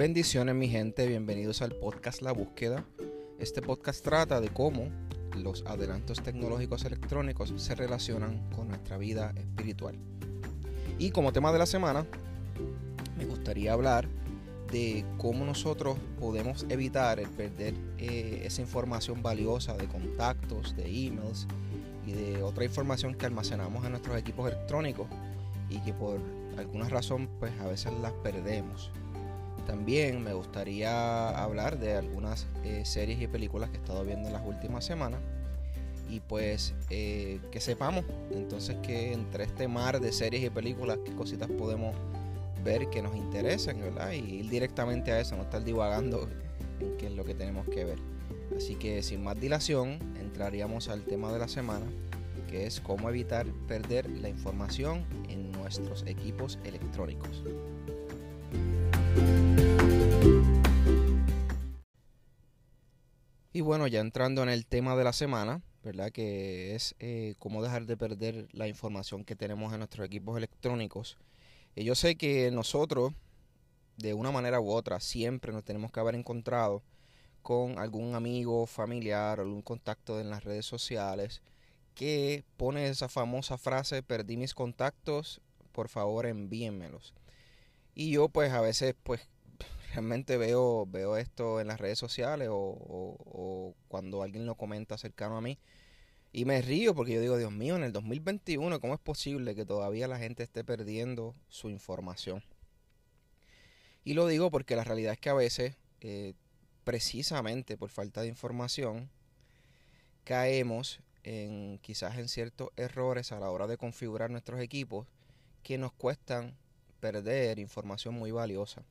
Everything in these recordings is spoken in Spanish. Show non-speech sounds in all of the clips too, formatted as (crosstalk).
Bendiciones mi gente, bienvenidos al podcast La Búsqueda. Este podcast trata de cómo los adelantos tecnológicos electrónicos se relacionan con nuestra vida espiritual. Y como tema de la semana, me gustaría hablar de cómo nosotros podemos evitar el perder eh, esa información valiosa de contactos, de emails y de otra información que almacenamos en nuestros equipos electrónicos y que por alguna razón pues a veces las perdemos. También me gustaría hablar de algunas eh, series y películas que he estado viendo en las últimas semanas y pues eh, que sepamos entonces que entre este mar de series y películas qué cositas podemos ver que nos interesan ¿verdad? y ir directamente a eso, no estar divagando en qué es lo que tenemos que ver. Así que sin más dilación entraríamos al tema de la semana que es cómo evitar perder la información en nuestros equipos electrónicos. Y bueno, ya entrando en el tema de la semana, ¿verdad? Que es eh, cómo dejar de perder la información que tenemos en nuestros equipos electrónicos. Y yo sé que nosotros, de una manera u otra, siempre nos tenemos que haber encontrado con algún amigo, familiar, algún contacto en las redes sociales que pone esa famosa frase, perdí mis contactos, por favor envíenmelos. Y yo pues a veces pues realmente veo, veo esto en las redes sociales o, cuando alguien lo comenta cercano a mí. Y me río porque yo digo, Dios mío, en el 2021, ¿cómo es posible que todavía la gente esté perdiendo su información? Y lo digo porque la realidad es que a veces, eh, precisamente por falta de información, caemos en quizás en ciertos errores a la hora de configurar nuestros equipos que nos cuestan perder información muy valiosa.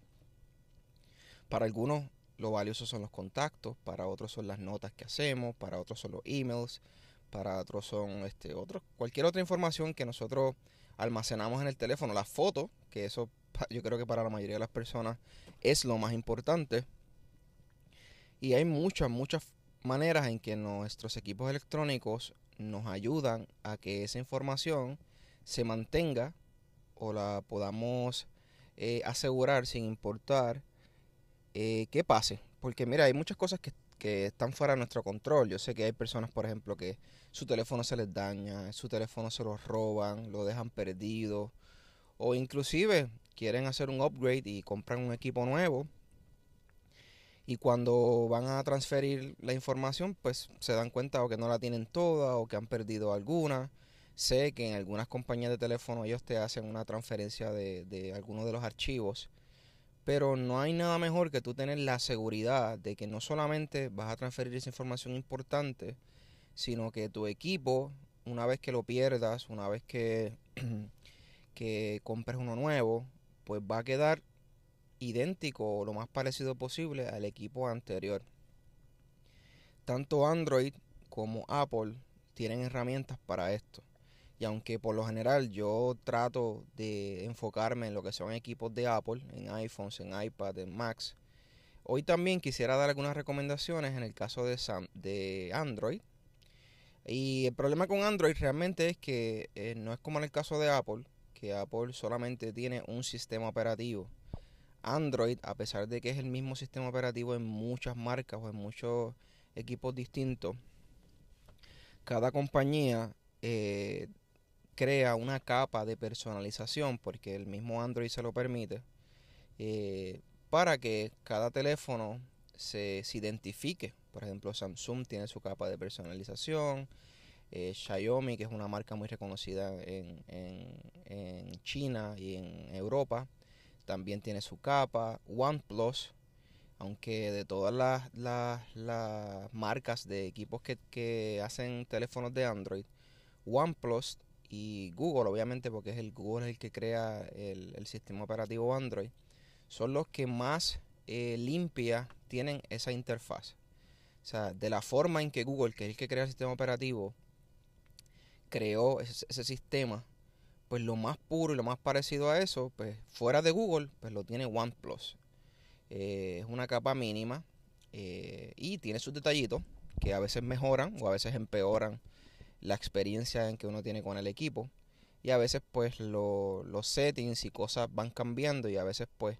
Para algunos lo valioso son los contactos, para otros son las notas que hacemos, para otros son los emails, para otros son este otros cualquier otra información que nosotros almacenamos en el teléfono, las fotos, que eso yo creo que para la mayoría de las personas es lo más importante. Y hay muchas muchas maneras en que nuestros equipos electrónicos nos ayudan a que esa información se mantenga o la podamos eh, asegurar sin importar eh, que pase. Porque mira, hay muchas cosas que, que están fuera de nuestro control. Yo sé que hay personas, por ejemplo, que su teléfono se les daña, su teléfono se lo roban, lo dejan perdido. O inclusive quieren hacer un upgrade y compran un equipo nuevo. Y cuando van a transferir la información, pues se dan cuenta o que no la tienen toda o que han perdido alguna. Sé que en algunas compañías de teléfono ellos te hacen una transferencia de, de algunos de los archivos pero no hay nada mejor que tú tener la seguridad de que no solamente vas a transferir esa información importante, sino que tu equipo, una vez que lo pierdas, una vez que, (clears throat) que compres uno nuevo, pues va a quedar idéntico o lo más parecido posible al equipo anterior. Tanto Android como Apple tienen herramientas para esto. Y aunque por lo general yo trato de enfocarme en lo que son equipos de Apple, en iPhones, en iPad, en Macs, hoy también quisiera dar algunas recomendaciones en el caso de, de Android. Y el problema con Android realmente es que eh, no es como en el caso de Apple, que Apple solamente tiene un sistema operativo. Android, a pesar de que es el mismo sistema operativo en muchas marcas o en muchos equipos distintos, cada compañía eh, crea una capa de personalización, porque el mismo Android se lo permite, eh, para que cada teléfono se, identifique. Por ejemplo, Samsung tiene su capa de personalización, eh, Xiaomi, que es una marca muy reconocida en, China y en Europa, también tiene su capa. OnePlus, aunque de todas las, marcas de equipos que, hacen teléfonos de Android, OnePlus y Google, obviamente, porque es el Google el que crea el, sistema operativo Android, son los que más eh, limpia tienen esa interfaz. O sea, de la forma en que Google, que es el que crea el sistema operativo, creó ese, sistema, pues lo más puro y lo más parecido a eso, pues fuera de Google, pues lo tiene OnePlus. Eh, es una capa mínima eh, y tiene sus detallitos que a veces mejoran o a veces empeoran la experiencia en que uno tiene con el equipo. Y a veces pues los settings y cosas van cambiando y a veces pues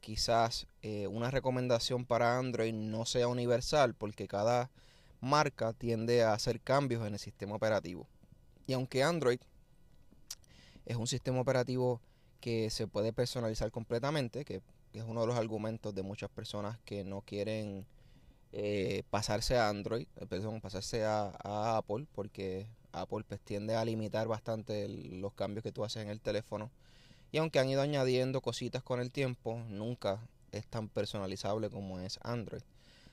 quizás eh, una recomendación para Android no sea universal porque cada marca tiende a hacer cambios en el sistema operativo. Y aunque Android es un sistema operativo que se puede personalizar completamente, que, es uno de los argumentos de muchas personas que no quieren eh, pasarse a Android, eh, perdón, pasarse a, Apple, porque Apple pues, tiende a limitar bastante los cambios que tú haces en el teléfono. Y aunque han ido añadiendo cositas con el tiempo, nunca es tan personalizable como es Android.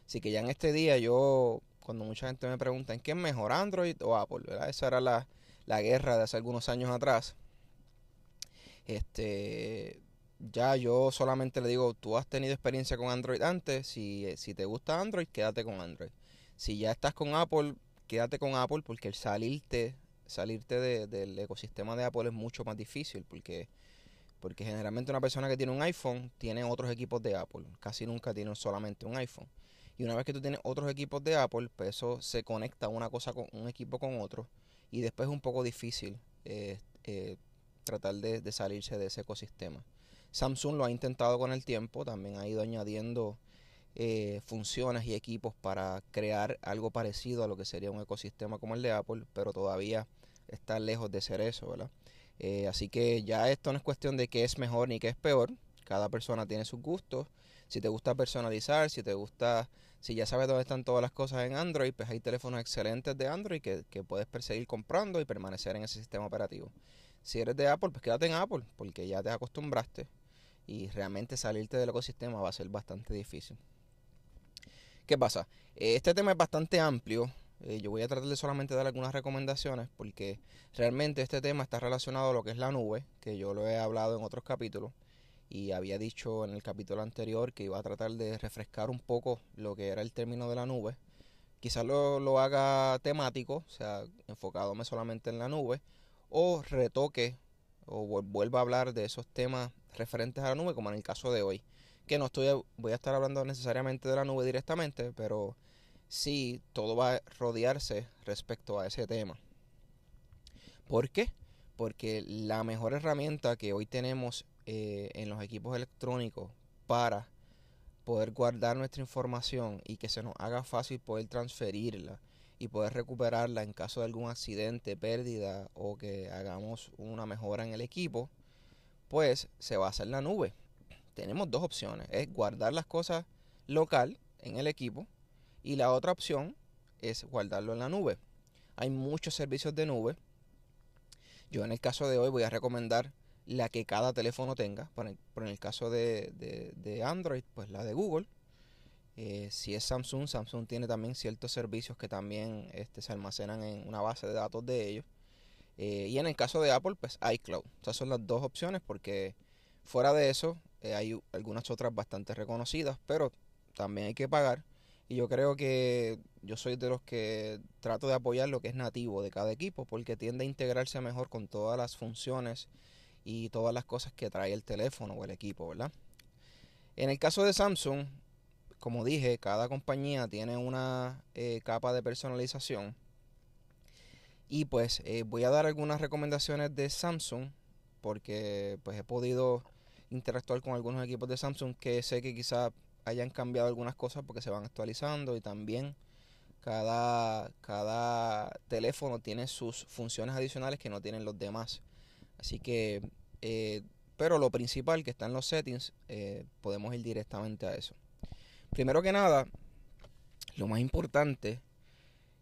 Así que ya en este día yo, cuando mucha gente me pregunta en qué es mejor, Android o Apple, Esa era la, la guerra de hace algunos años atrás. Este, ya yo solamente le digo, tú has tenido experiencia con Android antes, si, si te gusta Android, quédate con Android. Si ya estás con Apple, quédate con Apple porque el salirte, salirte del ecosistema de Apple es mucho más difícil porque, porque generalmente una persona que tiene un iPhone tiene otros equipos de Apple, casi nunca tiene solamente un iPhone. Y una vez que tú tienes otros equipos de Apple, pues eso se conecta una cosa con un equipo con otro y después es un poco difícil eh, eh, tratar de, salirse de ese ecosistema. Samsung lo ha intentado con el tiempo, también ha ido añadiendo eh, funciones y equipos para crear algo parecido a lo que sería un ecosistema como el de Apple, pero todavía está lejos de ser eso, ¿verdad? Eh, así que ya esto no es cuestión de qué es mejor ni qué es peor, cada persona tiene sus gustos. Si te gusta personalizar, si te gusta, si ya sabes dónde están todas las cosas en Android, pues hay teléfonos excelentes de Android que, que puedes perseguir comprando y permanecer en ese sistema operativo. Si eres de Apple, pues quédate en Apple, porque ya te acostumbraste y realmente salirte del ecosistema va a ser bastante difícil. ¿Qué pasa? Eh, este tema es bastante amplio. Eh, yo voy a tratar de solamente dar algunas recomendaciones porque realmente este tema está relacionado a lo que es la nube, que yo lo he hablado en otros capítulos y había dicho en el capítulo anterior que iba a tratar de refrescar un poco lo que era el término de la nube. Quizás lo, lo haga temático, o sea, enfocadome solamente en la nube, o retoque o vuelva a hablar de esos temas referentes a la nube, como en el caso de hoy. Que no estoy, voy a estar hablando necesariamente de la nube directamente, pero sí todo va a rodearse respecto a ese tema. ¿Por qué? Porque la mejor herramienta que hoy tenemos eh, en los equipos electrónicos para poder guardar nuestra información y que se nos haga fácil poder transferirla y poder recuperarla en caso de algún accidente, pérdida o que hagamos una mejora en el equipo, pues se va a hacer la nube. Tenemos dos opciones, es guardar las cosas local en el equipo y la otra opción es guardarlo en la nube. Hay muchos servicios de nube. Yo en el caso de hoy voy a recomendar la que cada teléfono tenga. Por, en el caso de, de Android, pues la de Google eh, si es Samsung, Samsung tiene también ciertos servicios que también este, se almacenan en una base de datos de ellos. Eh, y en el caso de Apple, pues iCloud. Esas son las dos opciones porque fuera de eso eh, hay algunas otras bastante reconocidas, pero también hay que pagar. Y yo creo que yo soy de los que trato de apoyar lo que es nativo de cada equipo porque tiende a integrarse mejor con todas las funciones y todas las cosas que trae el teléfono o el equipo, ¿verdad? En el caso de Samsung, como dije, cada compañía tiene una eh, capa de personalización. Y pues eh, voy a dar algunas recomendaciones de Samsung porque pues he podido interactuar con algunos equipos de Samsung que sé que quizá hayan cambiado algunas cosas porque se van actualizando y también cada, cada teléfono tiene sus funciones adicionales que no tienen los demás. Así que, eh, pero lo principal que está en los settings, podemos ir directamente a eso. Primero que nada, lo más importante,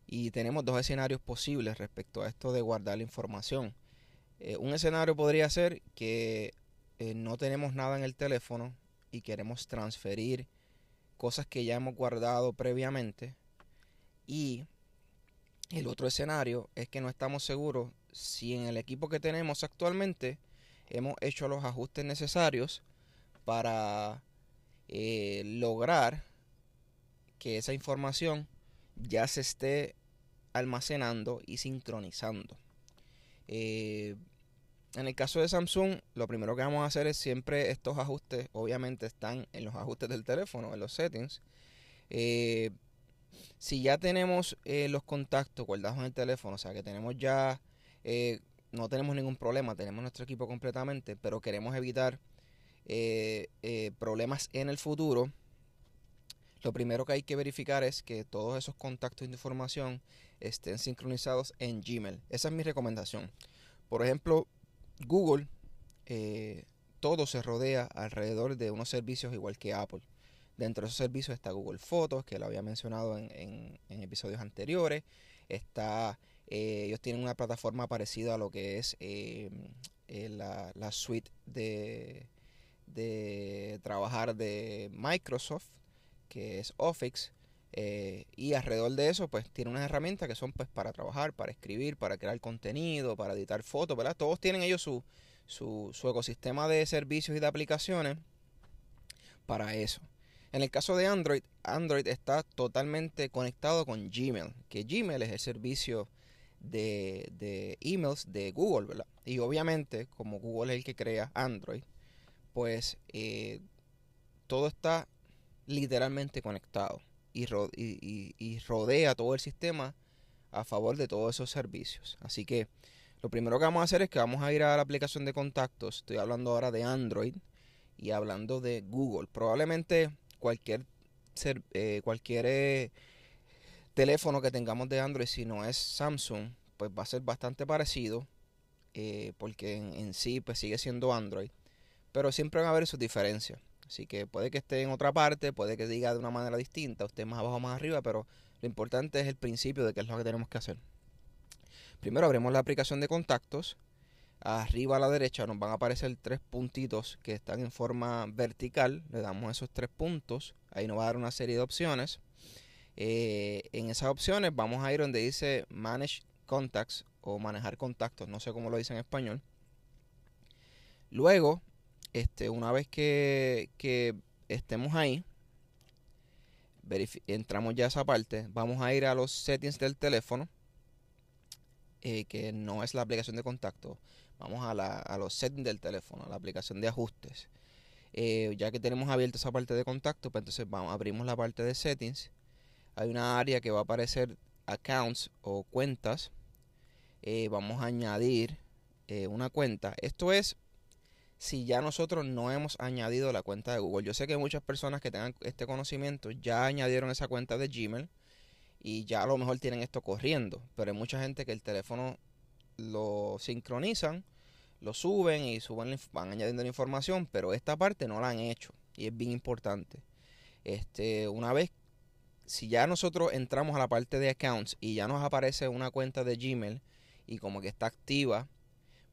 y tenemos dos escenarios posibles respecto a esto de guardar la información. Eh, un escenario podría ser que eh, no tenemos nada en el teléfono y queremos transferir cosas que ya hemos guardado previamente. Y el otro escenario es que no estamos seguros si en el equipo que tenemos actualmente hemos hecho los ajustes necesarios para eh, lograr que esa información ya se esté almacenando y sincronizando. Eh, en el caso de Samsung, lo primero que vamos a hacer es siempre estos ajustes, obviamente están en los ajustes del teléfono, en los settings. Eh, si ya tenemos los contactos guardados en el teléfono, o sea que tenemos ya, no tenemos ningún problema, tenemos nuestro equipo completamente, pero queremos evitar eh, eh, problemas en el futuro, lo primero que hay que verificar es que todos esos contactos de información estén sincronizados en Gmail. Esa es mi recomendación. Por ejemplo, Google, eh, todo se rodea alrededor de unos servicios igual que Apple. Dentro de esos servicios está Google Fotos, que lo había mencionado en, episodios anteriores. Está, ellos tienen una plataforma parecida a lo que es la, suite de, de trabajar de Microsoft, que es Office. Eh, y alrededor de eso, pues tiene unas herramientas que son pues para trabajar, para escribir, para crear contenido, para editar fotos, ¿verdad? Todos tienen ellos su, su, su ecosistema de servicios y de aplicaciones para eso. En el caso de Android, Android está totalmente conectado con Gmail, que Gmail es el servicio de, de emails de Google, ¿verdad? Y obviamente, como Google es el que crea Android, pues eh, todo está literalmente conectado y, rodea todo el sistema a favor de todos esos servicios. Así que lo primero que vamos a hacer es que vamos a ir a la aplicación de contactos. Estoy hablando ahora de Android y hablando de Google. Probablemente cualquier, eh, eh, teléfono que tengamos de Android, si no es Samsung, pues va a ser bastante parecido. Porque en, en, sí pues sigue siendo Android. Pero siempre van a haber sus diferencias. Así que puede que esté en otra parte, puede que diga de una manera distinta, usted más abajo o más arriba, pero lo importante es el principio de qué es lo que tenemos que hacer. Primero abrimos la aplicación de contactos. Arriba a la derecha nos van a aparecer tres puntitos que están en forma vertical. Le damos esos tres puntos. Ahí nos va a dar una serie de opciones. Eh, en esas opciones vamos a ir donde dice Manage Contacts o manejar contactos. No sé cómo lo dice en español. Luego este, una vez que, estemos ahí, entramos ya a esa parte, vamos a ir a los settings del teléfono, eh, que no es la aplicación de contacto, vamos a, los settings del teléfono, a la aplicación de ajustes. Eh, ya que tenemos abierta esa parte de contacto, pues entonces abrimos la parte de settings. Hay una área que va a aparecer accounts o cuentas. Eh, vamos a añadir una cuenta. Esto es si ya nosotros no hemos añadido la cuenta de Google. Yo sé que muchas personas que tengan este conocimiento ya añadieron esa cuenta de Gmail y ya a lo mejor tienen esto corriendo, pero hay mucha gente que el teléfono lo sincronizan, lo suben y suben, van añadiendo la información, pero esta parte no la han hecho y es bien importante. Este, una vez si ya nosotros entramos a la parte de accounts y ya nos aparece una cuenta de Gmail y como que está activa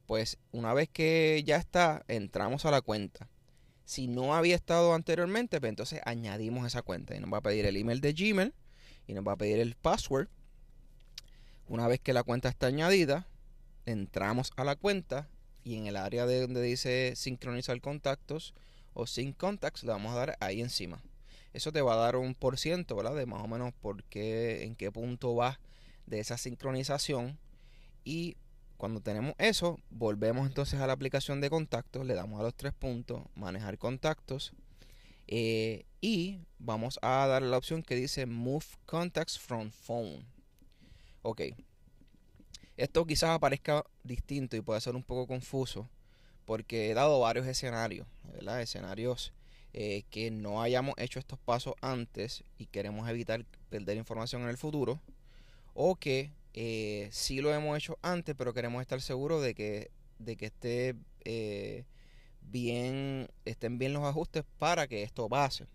pues una vez que ya está, entramos a la cuenta. Si no había estado anteriormente, pues entonces añadimos esa cuenta y nos va a pedir el email de Gmail y nos va a pedir el password. Una vez que la cuenta está añadida, entramos a la cuenta y en el área de donde dice sincronizar contactos o sync contacts le vamos a dar ahí encima. Eso te va a dar un por ciento, ¿verdad? De más o menos por qué, en qué punto va de esa sincronización y cuando tenemos eso, volvemos entonces a la aplicación de contactos, le damos a los tres puntos, manejar contactos, eh, y vamos a dar la opción que dice Move Contacts from Phone. Ok. Esto quizás aparezca distinto y puede ser un poco confuso, porque he dado varios escenarios, ¿verdad? Escenarios eh, que no hayamos hecho estos pasos antes y queremos evitar perder información en el futuro, o que eh, sí lo hemos hecho antes, pero queremos estar seguros de que, de que esté eh, bien, estén bien los ajustes para que esto pase.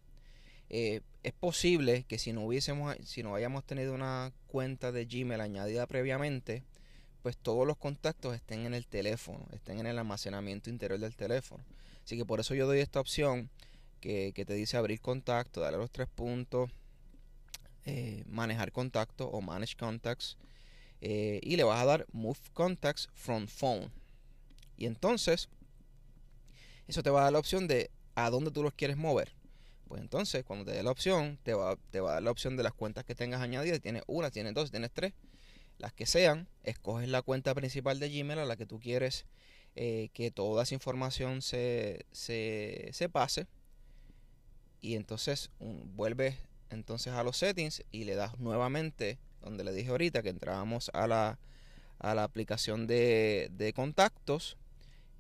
Eh, es posible que si no hubiésemos, si no hayamos tenido una cuenta de Gmail añadida previamente, pues todos los contactos estén en el teléfono, estén en el almacenamiento interior del teléfono. Así que por eso yo doy esta opción que, que te dice abrir contacto, darle los tres puntos, eh, manejar contacto o manage contacts eh, y le vas a dar Move Contacts from Phone. Y entonces, eso te va a dar la opción de a dónde tú los quieres mover. Pues entonces, cuando te dé la opción, te va, te va a dar la opción de las cuentas que tengas añadidas. Tienes una, tienes dos, tienes tres. Las que sean, escoges la cuenta principal de Gmail a la que tú quieres eh, que toda esa información se, se, se pase. Y entonces vuelves entonces a los settings y le das nuevamente donde le dije ahorita que entrábamos a la, a la aplicación de, de contactos,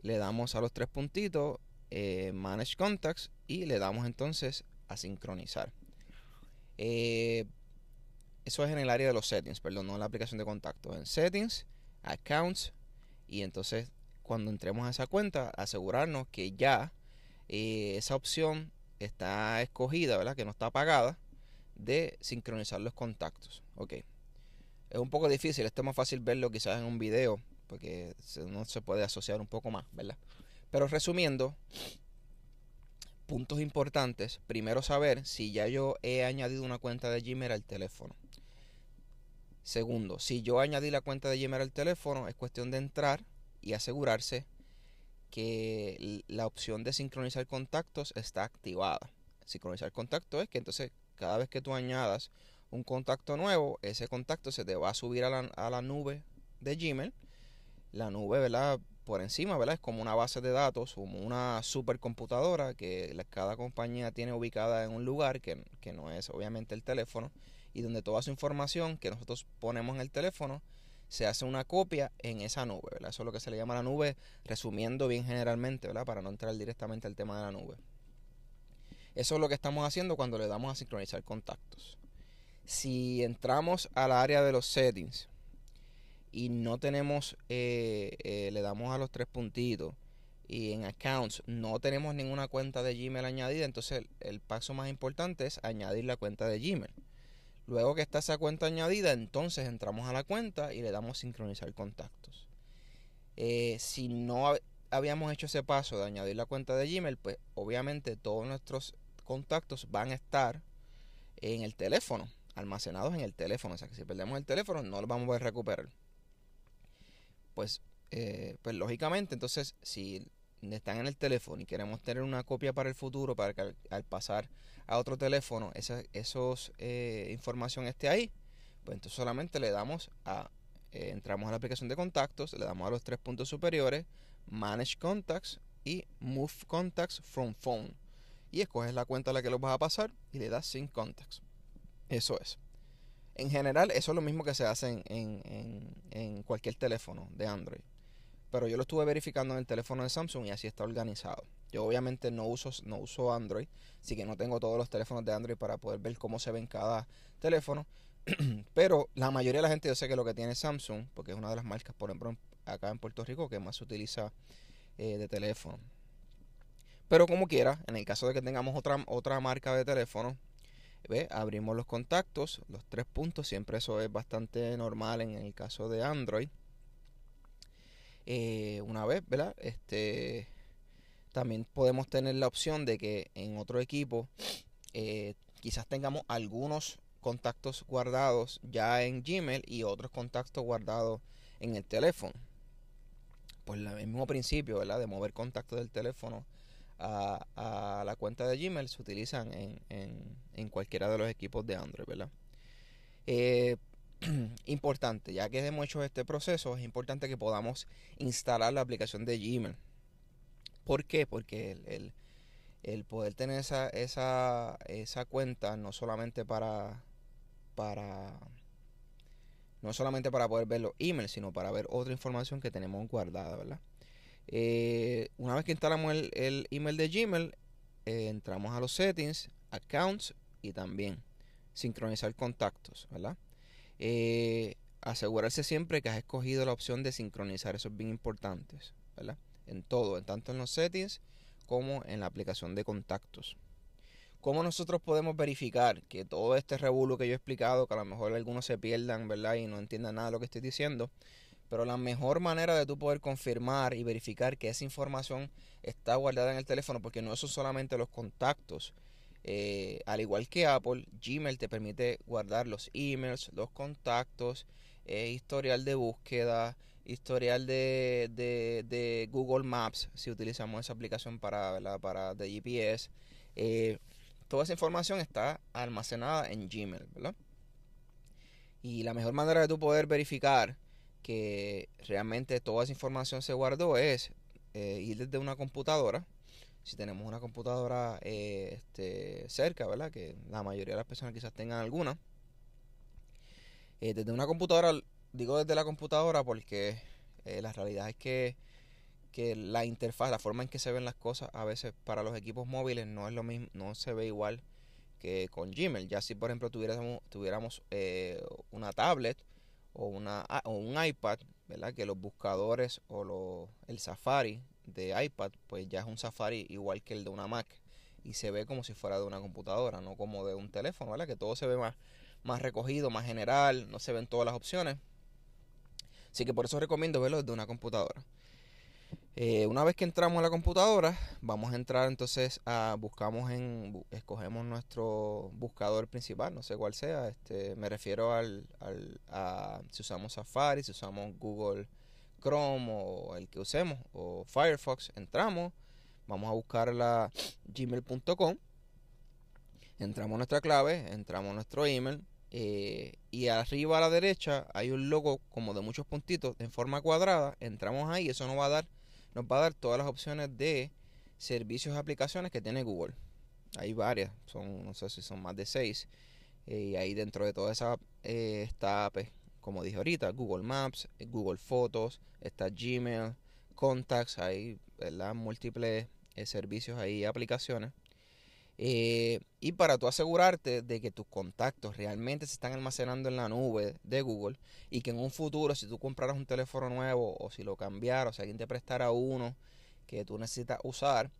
le damos a los tres puntitos, eh, Manage Contacts y le damos entonces a sincronizar. Eh, eso es en el área de los settings, perdón, no en la aplicación de contactos. En settings, accounts y entonces cuando entremos a esa cuenta asegurarnos que ya eh, esa opción está escogida, ¿verdad? Que no está apagada de sincronizar los contactos. Ok. Es un poco difícil, esto es más fácil verlo quizás en un video, porque no se puede asociar un poco más, ¿verdad? Pero resumiendo, puntos importantes. Primero saber si ya yo he añadido una cuenta de Gmail al teléfono. Segundo, si yo añadí la cuenta de Gmail al teléfono, es cuestión de entrar y asegurarse que la opción de sincronizar contactos está activada. Sincronizar contactos es que entonces cada vez que tú añadas un contacto nuevo, ese contacto se te va a subir a la, a la nube de Gmail. La nube, ¿verdad? Por encima, ¿verdad? Es como una base de datos, como una supercomputadora que cada compañía tiene ubicada en un lugar que, que no es obviamente el teléfono y donde toda su información que nosotros ponemos en el teléfono se hace una copia en esa nube, ¿verdad? Eso es lo que se le llama la nube, resumiendo bien generalmente, ¿verdad? Para no entrar directamente al tema de la nube. Eso es lo que estamos haciendo cuando le damos a sincronizar contactos. Si entramos al área de los settings y no tenemos, eh, eh, le damos a los tres puntitos y en accounts no tenemos ninguna cuenta de Gmail añadida, entonces el paso más importante es añadir la cuenta de Gmail. Luego que está esa cuenta añadida, entonces entramos a la cuenta y le damos sincronizar contactos. Eh, si no habíamos hecho ese paso de añadir la cuenta de Gmail, pues obviamente todos nuestros contactos van a estar en el teléfono, almacenados en el teléfono. O sea que si perdemos el teléfono no lo vamos a poder recuperar. Pues, eh, pues lógicamente, entonces si están en el teléfono y queremos tener una copia para el futuro, para que al pasar a otro teléfono, esa esos, eh, información esté ahí, pues entonces solamente le damos a, eh, entramos a la aplicación de contactos, le damos a los tres puntos superiores, Manage Contacts y Move Contacts from Phone. Y escoges la cuenta a la que los vas a pasar y le das Sync Contacts. Eso es. En general, eso es lo mismo que se hace en, en, en cualquier teléfono de Android. Pero yo lo estuve verificando en el teléfono de Samsung y así está organizado. Yo obviamente no uso, no uso Android, así que no tengo todos los teléfonos de Android para poder ver cómo se ve en cada teléfono. (clears throat) Pero la mayoría de la gente yo sé que lo que tiene Samsung, porque es una de las marcas, por ejemplo, acá en Puerto Rico que más se utiliza eh, de teléfono. Pero como quiera, en el caso de que tengamos otra, otra marca de teléfono, ¿ve? abrimos los contactos, los tres puntos, siempre eso es bastante normal en el caso de Android. Eh, una vez, ¿verdad? Este, también podemos tener la opción de que en otro equipo eh, quizás tengamos algunos contactos guardados ya en Gmail y otros contactos guardados en el teléfono. Pues el mismo principio, ¿verdad? De mover contactos del teléfono a, la cuenta de Gmail se utilizan en, en, cualquiera de los equipos de Android, ¿verdad? Eh, (clears throat) importante, ya que hemos hecho este proceso, es importante que podamos instalar la aplicación de Gmail. ¿Por qué? Porque el, el, poder tener esa, esa, esa cuenta no solamente para, para no solamente para poder ver los emails, sino para ver otra información que tenemos guardada, ¿verdad? Eh, una vez que instalamos el, email de Gmail, eh, entramos a los settings, accounts y también sincronizar contactos, ¿verdad? Eh, asegurarse siempre que has escogido la opción de sincronizar, eso es bien importante, ¿verdad? En todo, tanto en los settings como en la aplicación de contactos. ¿Cómo nosotros podemos verificar que todo este revuelo que yo he explicado, que a lo mejor algunos se pierdan, ¿verdad? Y no entiendan nada de lo que estoy diciendo. Pero la mejor manera de tú poder confirmar y verificar que esa información está guardada en el teléfono, porque no son solamente los contactos, eh, al igual que Apple, Gmail te permite guardar los emails, los contactos, eh, historial de búsqueda, historial de, de, Google Maps, si utilizamos esa aplicación para, para de GPS. Eh, toda esa información está almacenada en Gmail, Y la mejor manera de tú poder verificar que realmente toda esa información se guardó es ir desde una computadora, si tenemos una computadora eh, este, cerca, ¿verdad? Que la mayoría de las personas quizás tengan alguna. Eh, desde una computadora, digo desde la computadora porque eh, la realidad es que que la interfaz, la forma en que se ven las cosas a veces para los equipos móviles no es lo mismo, no se ve igual que con Gmail. Ya si por ejemplo tuviéramos, tuviéramos eh, una tablet o, una, o un iPad, ¿verdad? Que los buscadores o el Safari de iPad, pues ya es un Safari igual que el de una Mac y se ve como si fuera de una computadora, no como de un teléfono, ¿verdad? Que todo se ve más, más recogido, más general, no se ven todas las opciones. Así que por eso recomiendo verlo desde una computadora. Eh, una vez que entramos a la computadora, vamos a entrar entonces a buscamos en escogemos nuestro buscador principal, no sé cuál sea. Este, me refiero al, al a si usamos Safari, si usamos Google Chrome o el que usemos o Firefox. Entramos, vamos a buscar la gmail.com, entramos nuestra clave, entramos nuestro email eh, y arriba a la derecha hay un logo como de muchos puntitos en forma cuadrada. Entramos ahí, eso nos va a dar, nos va a dar todas las opciones de servicios y aplicaciones que tiene Google. Hay varias, son no sé si son más de seis. Eh, y ahí dentro de toda esa eh, está, como dije ahorita, Google Maps, Google Fotos, está Gmail, Contacts, hay ¿verdad? múltiples servicios ahí, aplicaciones. Eh, y para tú asegurarte de que tus contactos realmente se están almacenando en la nube de Google y que en un futuro si tú compraras un teléfono nuevo o si lo cambiaras o si alguien te prestara uno que tú necesitas usar,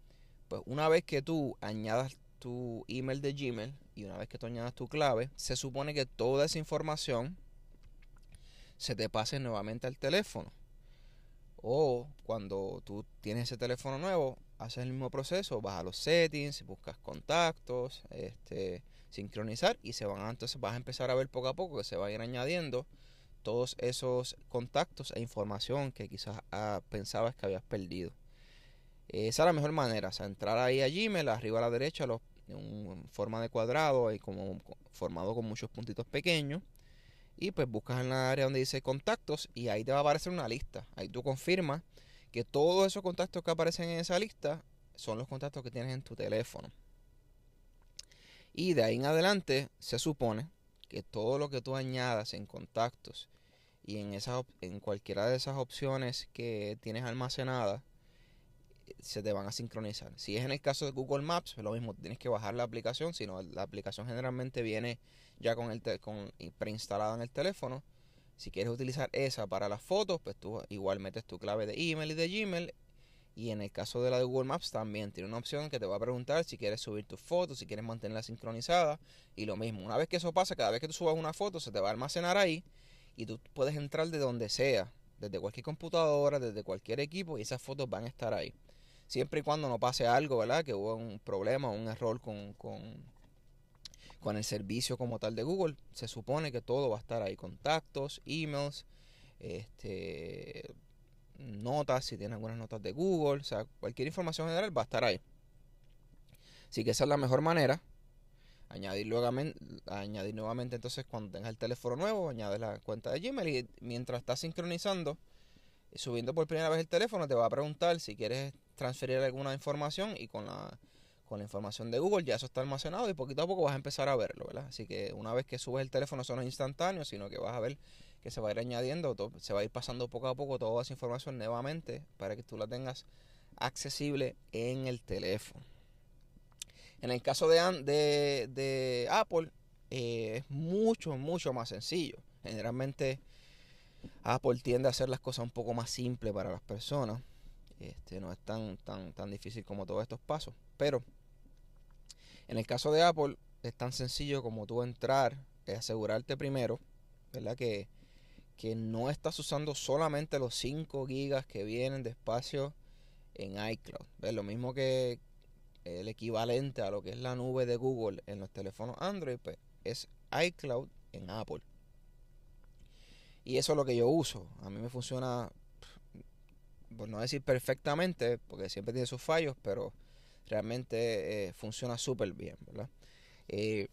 pues una vez que tú añadas tu email de Gmail y una vez que tú añadas tu clave, se supone que toda esa información se te pase nuevamente al teléfono. O cuando tú tienes ese teléfono nuevo, haces el mismo proceso, vas a los settings, buscas contactos, este, sincronizar y se van a, entonces vas a empezar a ver poco a poco que se va a ir añadiendo todos esos contactos e información que quizás ah, pensabas que habías perdido. Esa es la mejor manera, o sea, entrar ahí a Gmail, arriba a la derecha, en forma de cuadrado, y como formado con muchos puntitos pequeños. Y pues buscas en la área donde dice contactos y ahí te va a aparecer una lista. Ahí tú confirmas que todos esos contactos que aparecen en esa lista son los contactos que tienes en tu teléfono. Y de ahí en adelante se supone que todo lo que tú añadas en contactos y en, esa, en cualquiera de esas opciones que tienes almacenadas, se te van a sincronizar. Si es en el caso de Google Maps, lo mismo, tienes que bajar la aplicación, sino la aplicación generalmente viene ya con el con preinstalada en el teléfono si quieres utilizar esa para las fotos, pues tú igual metes tu clave de email y de Gmail. Y en el caso de la de Google Maps también tiene una opción que te va a preguntar si quieres subir tus fotos, si quieres mantenerla sincronizada. Y lo mismo, una vez que eso pasa, cada vez que tú subas una foto se te va a almacenar ahí y tú puedes entrar de donde sea, desde cualquier computadora, desde cualquier equipo y esas fotos van a estar ahí. Siempre y cuando no pase algo, ¿verdad? Que hubo un problema, un error con, con con el servicio como tal de Google, se supone que todo va a estar ahí, contactos, emails, este, notas, si tiene algunas notas de Google, o sea, cualquier información general va a estar ahí. Así que esa es la mejor manera. Añadir, nuevamente, añadir nuevamente entonces cuando tengas el teléfono nuevo, añades la cuenta de Gmail y mientras estás sincronizando, subiendo por primera vez el teléfono, te va a preguntar si quieres transferir alguna información y con la con la información de Google, ya eso está almacenado y poquito a poco vas a empezar a verlo, ¿verdad? Así que una vez que subes el teléfono, eso no es instantáneo, sino que vas a ver que se va a ir añadiendo, se va a ir pasando poco a poco toda esa información nuevamente para que tú la tengas accesible en el teléfono. En el caso de, Apple, eh, es mucho, mucho más sencillo. Generalmente Apple tiende a hacer las cosas un poco más simples para las personas. Este, no es tan, tan, tan difícil como todos estos pasos. Pero en el caso de Apple es tan sencillo como tú entrar y asegurarte primero, ¿verdad? Que, que no estás usando solamente los 5 gigas que vienen de espacio en iCloud. ¿Ves? Lo mismo que el equivalente a lo que es la nube de Google en los teléfonos Android, pues es iCloud en Apple. Y eso es lo que yo uso. A mí me funciona, por no decir perfectamente, porque siempre tiene sus fallos, pero realmente eh, funciona súper bien, ¿verdad? Eh,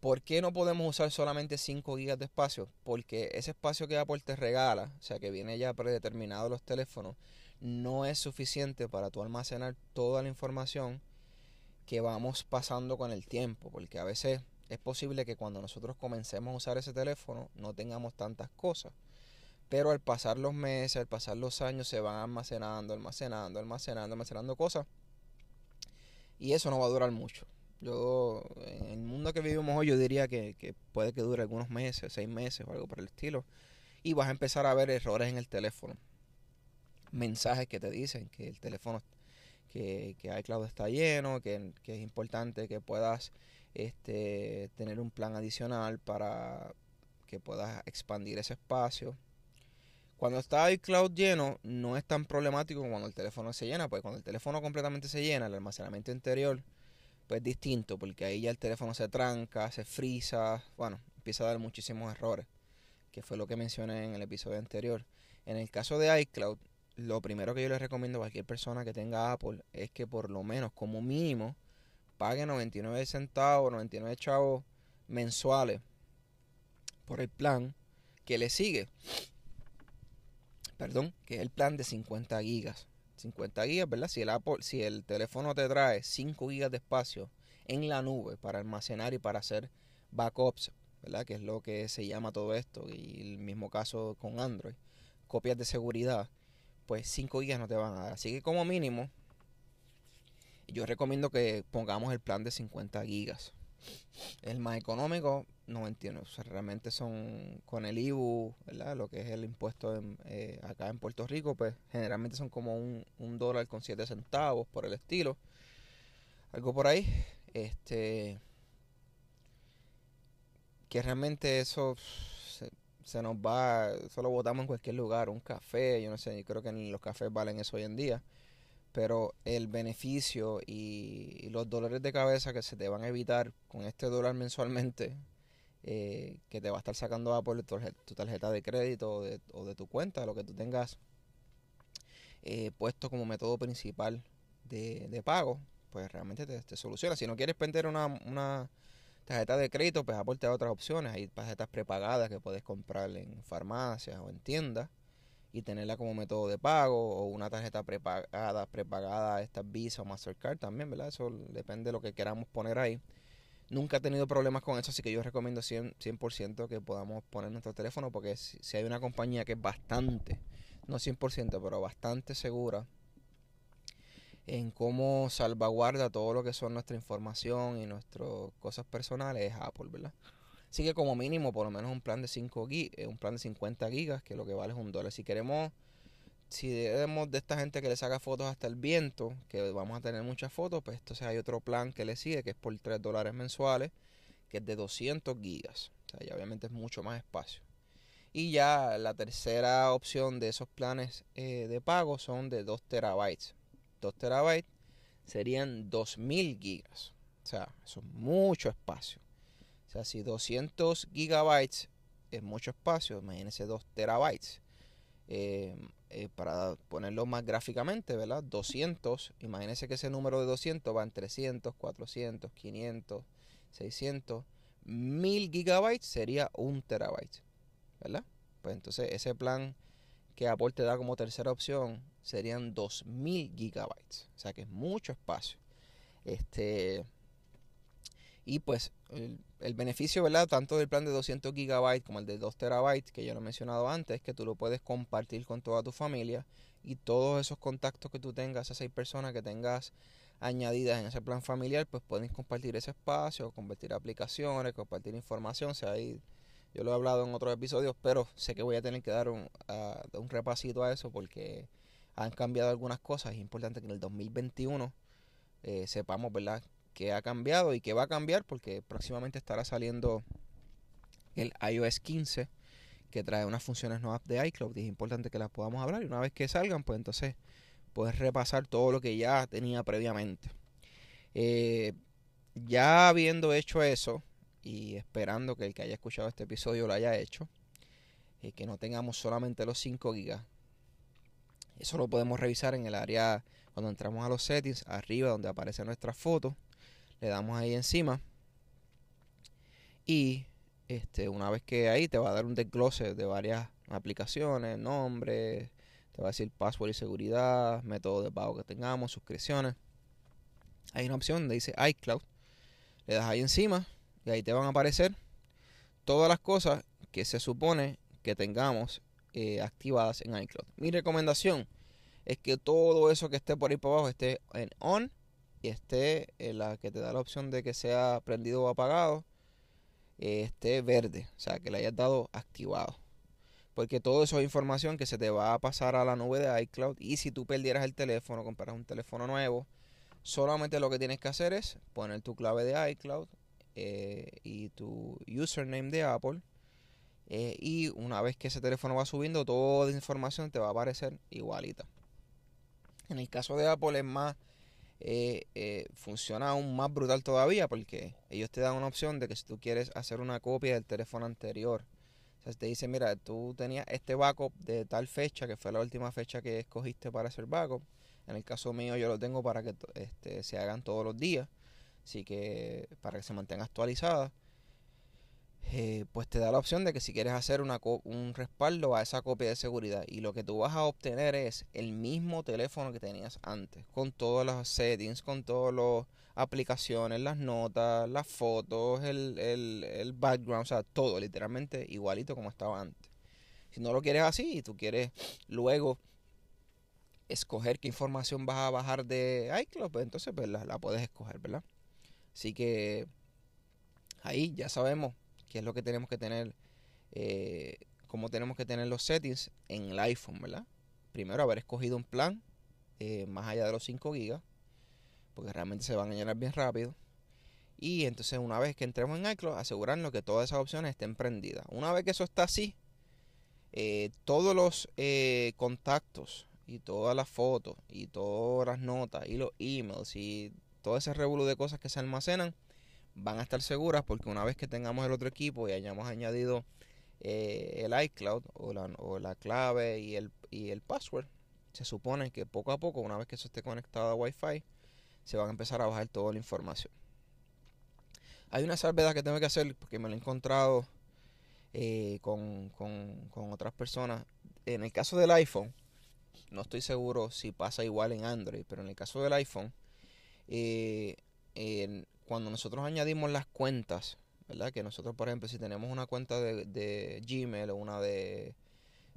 ¿Por qué no podemos usar solamente 5 GB de espacio? Porque ese espacio que Apple te regala, o sea que viene ya predeterminado los teléfonos, no es suficiente para tú almacenar toda la información que vamos pasando con el tiempo, porque a veces es posible que cuando nosotros comencemos a usar ese teléfono no tengamos tantas cosas. Pero al pasar los meses, al pasar los años, se van almacenando, almacenando, almacenando, almacenando cosas. Y eso no va a durar mucho. Yo, en el mundo que vivimos hoy, yo diría que, que puede que dure algunos meses, seis meses o algo por el estilo. Y vas a empezar a ver errores en el teléfono. Mensajes que te dicen que el teléfono, que, que iCloud está lleno, que, que es importante que puedas este, tener un plan adicional para que puedas expandir ese espacio. Cuando está iCloud lleno, no es tan problemático como cuando el teléfono se llena, pues cuando el teléfono completamente se llena, el almacenamiento interior, pues es distinto, porque ahí ya el teléfono se tranca, se frisa, bueno, empieza a dar muchísimos errores, que fue lo que mencioné en el episodio anterior. En el caso de iCloud, lo primero que yo les recomiendo a cualquier persona que tenga Apple es que por lo menos como mínimo pague 99 centavos, 99 chavos mensuales por el plan que le sigue perdón, que es el plan de 50 gigas. 50 gigas, ¿verdad? Si el, Apple, si el teléfono te trae 5 gigas de espacio en la nube para almacenar y para hacer backups, ¿verdad? Que es lo que se llama todo esto. Y el mismo caso con Android. Copias de seguridad. Pues 5 gigas no te van a dar. Así que como mínimo, yo recomiendo que pongamos el plan de 50 gigas. El más económico, no entiendo. O sea, realmente son con el IBU, ¿verdad? Lo que es el impuesto eh, acá en Puerto Rico, pues generalmente son como un, dólar con siete centavos por el estilo. Algo por ahí. Este. Que realmente eso se, nos va. Solo votamos en cualquier lugar. Un café, yo no sé, yo creo que ni los cafés valen eso hoy en día pero el beneficio y los dolores de cabeza que se te van a evitar con este dólar mensualmente eh, que te va a estar sacando Apple tu, tu tarjeta de crédito o de, tu cuenta, lo que tú tengas eh, puesto como método principal de, pago, pues realmente te, soluciona. Si no quieres vender una, una tarjeta de crédito, pues Apple te da otras opciones. Hay tarjetas prepagadas que puedes comprar en farmacias o en tiendas y tenerla como método de pago o una tarjeta prepagada, prepagada, esta Visa o Mastercard también, ¿verdad? Eso depende de lo que queramos poner ahí. Nunca he tenido problemas con eso, así que yo recomiendo 100%, que podamos poner nuestro teléfono porque si, hay una compañía que es bastante, no 100%, pero bastante segura en cómo salvaguarda todo lo que son nuestra información y nuestras cosas personales es Apple, ¿verdad? Así que como mínimo, por lo menos un plan de 5 eh, un plan de 50 gigas, que lo que vale es un dólar. Si queremos, si debemos de esta gente que le saca fotos hasta el viento, que vamos a tener muchas fotos, pues entonces hay otro plan que le sigue, que es por 3 dólares mensuales, que es de 200 gigas. O sea, ya obviamente es mucho más espacio. Y ya la tercera opción de esos planes eh, de pago son de 2 terabytes. 2 terabytes serían 2000 gigas. O sea, eso es mucho espacio. O sea, si 200 gigabytes es mucho espacio, imagínense 2 terabytes. Eh, eh, para ponerlo más gráficamente, ¿verdad? 200, imagínense que ese número de 200 van 300, 400, 500, 600, 1000 gigabytes sería un terabyte, ¿verdad? Pues entonces ese plan que Apple te da como tercera opción serían 2000 gigabytes, o sea que es mucho espacio. Este, y pues el, beneficio, ¿verdad? Tanto del plan de 200 GB como el de 2 TB, que ya lo he mencionado antes, que tú lo puedes compartir con toda tu familia y todos esos contactos que tú tengas, esas seis personas que tengas añadidas en ese plan familiar, pues pueden compartir ese espacio, compartir aplicaciones, compartir información. O sea, ahí yo lo he hablado en otros episodios, pero sé que voy a tener que dar un, un repasito a eso porque han cambiado algunas cosas. Es importante que en el 2021 eh, sepamos, ¿verdad? Que ha cambiado y que va a cambiar porque próximamente estará saliendo el iOS 15 que trae unas funciones nuevas de iCloud es importante que las podamos hablar y una vez que salgan pues entonces puedes repasar todo lo que ya tenía previamente. Eh, ya habiendo hecho eso y esperando que el que haya escuchado este episodio lo haya hecho, eh, que no tengamos solamente los 5 gigas, eso lo podemos revisar en el área cuando entramos a los settings, arriba donde aparece nuestra foto le damos ahí encima y este, una vez que ahí te va a dar un desglose de varias aplicaciones, nombres, te va a decir password y seguridad, método de pago que tengamos, suscripciones. Hay una opción donde dice iCloud. Le das ahí encima y ahí te van a aparecer todas las cosas que se supone que tengamos eh, activadas en iCloud. Mi recomendación es que todo eso que esté por ahí para abajo esté en on y esté en la que te da la opción de que sea prendido o apagado, eh, esté verde, o sea, que le hayas dado activado. Porque todo eso es información que se te va a pasar a la nube de iCloud y si tú perdieras el teléfono, compras un teléfono nuevo, solamente lo que tienes que hacer es poner tu clave de iCloud eh, y tu username de Apple. Eh, y una vez que ese teléfono va subiendo, toda la información te va a aparecer igualita. En el caso de Apple es más, eh, eh, funciona aún más brutal todavía porque ellos te dan una opción de que si tú quieres hacer una copia del teléfono anterior, o sea, te dice, mira, tú tenías este backup de tal fecha, que fue la última fecha que escogiste para hacer backup. En el caso mío yo lo tengo para que este, se hagan todos los días, así que para que se mantenga actualizada. Eh, pues te da la opción de que si quieres hacer una un respaldo a esa copia de seguridad y lo que tú vas a obtener es el mismo teléfono que tenías antes, con todas las settings, con todas las aplicaciones, las notas, las fotos, el, el, el background, o sea, todo literalmente igualito como estaba antes. Si no lo quieres así y tú quieres luego escoger qué información vas a bajar de iCloud, pues entonces pues, la, la puedes escoger, ¿verdad? Así que ahí ya sabemos qué es lo que tenemos que tener, eh, cómo tenemos que tener los settings en el iPhone, ¿verdad? Primero haber escogido un plan eh, más allá de los 5 GB, porque realmente se van a llenar bien rápido. Y entonces una vez que entremos en iCloud, asegurarnos que todas esas opciones estén prendidas. Una vez que eso está así, eh, todos los contactos y todas las fotos y todas las notas y los emails y todo ese revuelo de cosas que se almacenan van a estar seguras porque una vez que tengamos el otro equipo y hayamos añadido eh, el iCloud o la, o la clave y el, y el password, se supone que poco a poco, una vez que eso esté conectado a Wi-Fi, se van a empezar a bajar toda la información. Hay una salvedad que tengo que hacer porque me lo he encontrado eh, con, con, con otras personas. En el caso del iPhone, no estoy seguro si pasa igual en Android, pero en el caso del iPhone, eh, cuando nosotros añadimos las cuentas, ¿verdad? Que nosotros, por ejemplo, si tenemos una cuenta de, Gmail una de,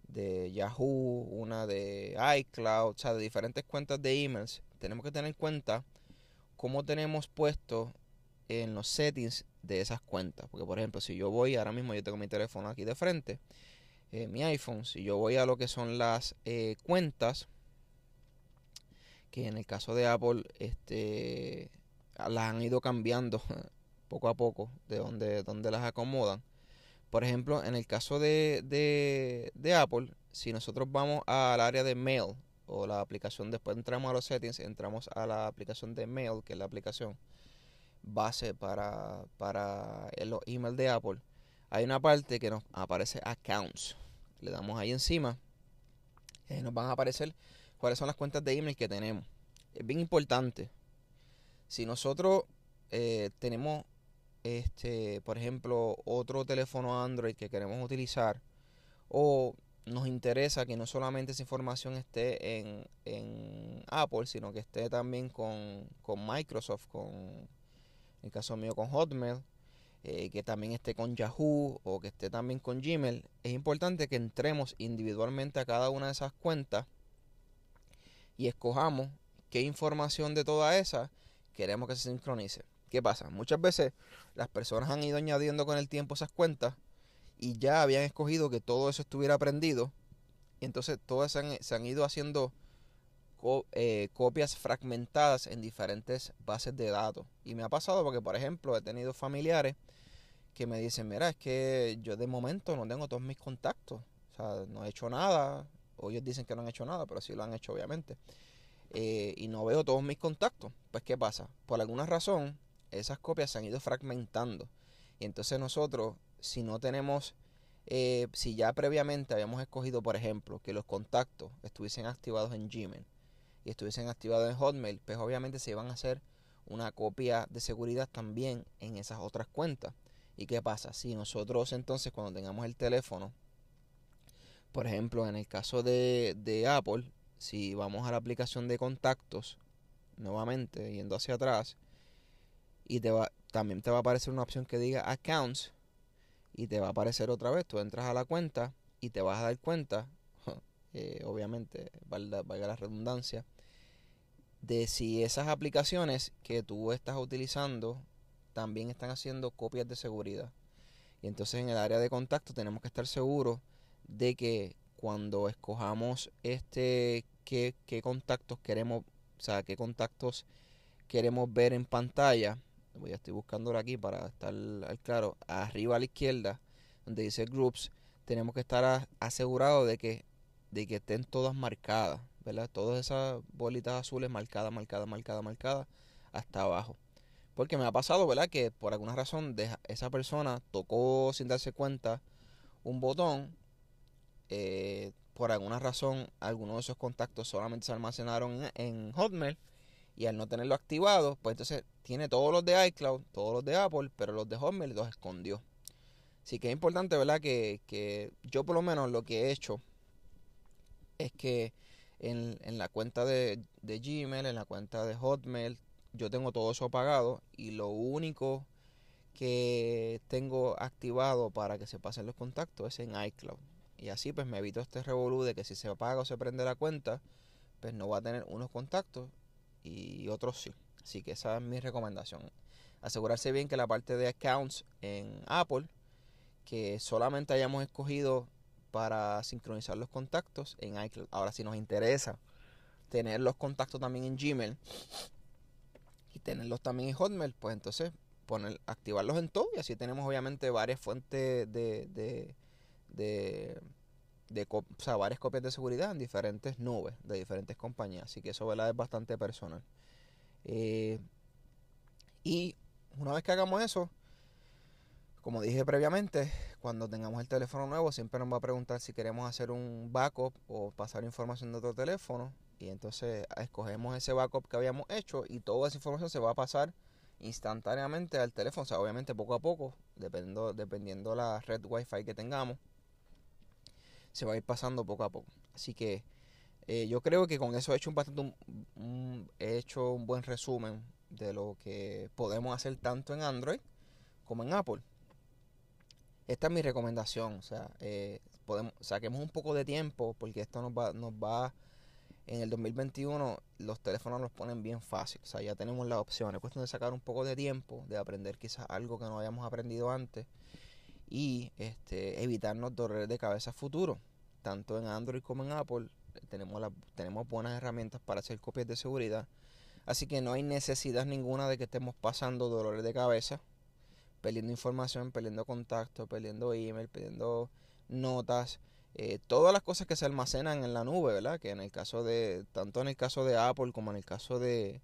de, Yahoo, una de iCloud, o sea, de diferentes cuentas de emails, tenemos que tener en cuenta cómo tenemos puesto en los settings de esas cuentas. Porque, por ejemplo, si yo voy, ahora mismo yo tengo mi teléfono aquí de frente, eh, mi iPhone, si yo voy a lo que son las eh, cuentas, que en el caso de Apple, este las han ido cambiando (laughs) poco a poco de donde, donde las acomodan. Por ejemplo, en el caso de, de, Apple, si nosotros vamos al área de Mail o la aplicación, después entramos a los settings, entramos a la aplicación de Mail, que es la aplicación base para, para los emails de Apple, hay una parte que nos aparece Accounts. Le damos ahí encima y nos van a aparecer cuáles son las cuentas de email que tenemos. Es bien importante si nosotros eh, tenemos, este, por ejemplo, otro teléfono Android que queremos utilizar, o nos interesa que no solamente esa información esté en, en Apple, sino que esté también con, con Microsoft, con, en el caso mío, con Hotmail, eh, que también esté con Yahoo o que esté también con Gmail, es importante que entremos individualmente a cada una de esas cuentas y escojamos qué información de toda esa queremos que se sincronice. ¿Qué pasa? Muchas veces las personas han ido añadiendo con el tiempo esas cuentas y ya habían escogido que todo eso estuviera aprendido. Y entonces todas se han, ido haciendo eh, copias fragmentadas en diferentes bases de datos. Y me ha pasado porque, por ejemplo, he tenido familiares que me dicen, mira, es que yo de momento no tengo todos mis contactos. O sea, no he hecho nada. O ellos dicen que no han hecho nada, pero sí lo han hecho, obviamente. Eh, y no veo todos mis contactos. Pues ¿qué pasa? Por alguna razón, esas copias se han ido fragmentando. Y entonces nosotros, si no tenemos, eh, si ya previamente habíamos escogido, por ejemplo, que los contactos estuviesen activados en Gmail y estuviesen activados en Hotmail, pues obviamente se iban a hacer una copia de seguridad también en esas otras cuentas. ¿Y qué pasa? Si nosotros entonces cuando tengamos el teléfono, por ejemplo, en el caso de, de Apple, si vamos a la aplicación de contactos, nuevamente, yendo hacia atrás, y te va, también te va a aparecer una opción que diga accounts, y te va a aparecer otra vez, tú entras a la cuenta y te vas a dar cuenta, (laughs) eh, obviamente, valga, valga la redundancia, de si esas aplicaciones que tú estás utilizando también están haciendo copias de seguridad. Y entonces en el área de contacto tenemos que estar seguros de que cuando escojamos este qué, qué contactos queremos, o sea, qué contactos queremos ver en pantalla, voy a estoy buscándolo aquí para estar claro, arriba a la izquierda, donde dice groups, tenemos que estar asegurados de que, de que estén todas marcadas, ¿verdad? Todas esas bolitas azules marcadas, marcadas, marcadas, marcadas, hasta abajo. Porque me ha pasado, ¿verdad? Que por alguna razón esa persona tocó sin darse cuenta un botón. Eh, por alguna razón, algunos de esos contactos solamente se almacenaron en, en Hotmail y al no tenerlo activado, pues entonces tiene todos los de iCloud, todos los de Apple, pero los de Hotmail los escondió. Así que es importante, ¿verdad? Que, yo por lo menos lo que he hecho es que en, la cuenta de, de, Gmail, en la cuenta de Hotmail, yo tengo todo eso apagado y lo único que tengo activado para que se pasen los contactos es en iCloud. Y así pues me evito este revolú de que si se apaga o se prende la cuenta, pues no va a tener unos contactos y otros sí. Así que esa es mi recomendación. Asegurarse bien que la parte de accounts en Apple, que solamente hayamos escogido para sincronizar los contactos en iCloud. Ahora, si nos interesa tener los contactos también en Gmail y tenerlos también en Hotmail, pues entonces poner, activarlos en todo y así tenemos obviamente varias fuentes de, de, de, de o varias copias de seguridad en diferentes nubes de diferentes compañías. Así que eso ¿verdad? es bastante personal. Eh, y una vez que hagamos eso, como dije previamente, cuando tengamos el teléfono nuevo siempre nos va a preguntar si queremos hacer un backup o pasar información de otro teléfono. Y entonces escogemos ese backup que habíamos hecho y toda esa información se va a pasar instantáneamente al teléfono. O sea, obviamente poco a poco, dependiendo, dependiendo la red wifi que tengamos, se va a ir pasando poco a poco. Así que eh, yo creo que con eso he hecho un bastante he hecho un buen resumen de lo que podemos hacer tanto en Android como en Apple. Esta es mi recomendación, o sea, eh, podemos, saquemos un poco de tiempo porque esto nos va, nos va, en el 2021 los teléfonos los ponen bien fácil, o sea, ya tenemos las opciones, es cuestión de sacar un poco de tiempo, de aprender quizás algo que no hayamos aprendido antes y este, evitarnos dolores de cabeza futuro, tanto en Android como en Apple, tenemos, la, tenemos buenas herramientas para hacer copias de seguridad, así que no hay necesidad ninguna de que estemos pasando dolores de cabeza perdiendo información, perdiendo contactos, perdiendo email, perdiendo notas, eh, todas las cosas que se almacenan en la nube, ¿verdad? Que en el caso de, tanto en el caso de Apple como en el caso de,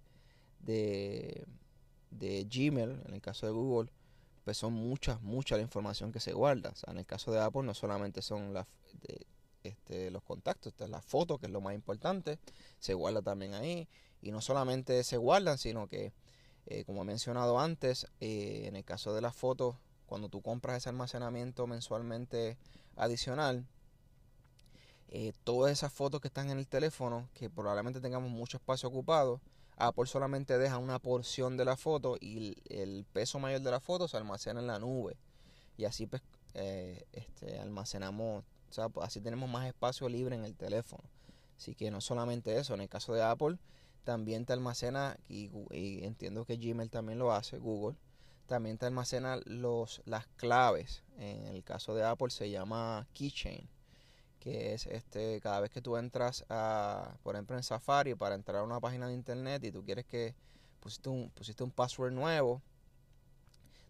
de, Gmail, en el caso de Google, pues son muchas, mucha la información que se guarda. O sea, en el caso de Apple no solamente son las, este, los contactos, esta es la foto, que es lo más importante, se guarda también ahí. Y no solamente se guardan, sino que eh, como he mencionado antes, eh, en el caso de las fotos, cuando tú compras ese almacenamiento mensualmente adicional, eh, todas esas fotos que están en el teléfono, que probablemente tengamos mucho espacio ocupado, Apple solamente deja una porción de la foto y el, peso mayor de la foto se almacena en la nube. Y así pues este, almacenamos, sea, así tenemos más espacio libre en el teléfono. Así que no solamente eso, en el caso de Apple, también te almacena, y, entiendo que Gmail también lo hace, Google, también te almacena los, las claves. En el caso de Apple se llama Keychain, que es este cada vez que tú entras a, por ejemplo, en Safari para entrar a una página de internet y tú quieres que pusiste un, pusiste un password nuevo,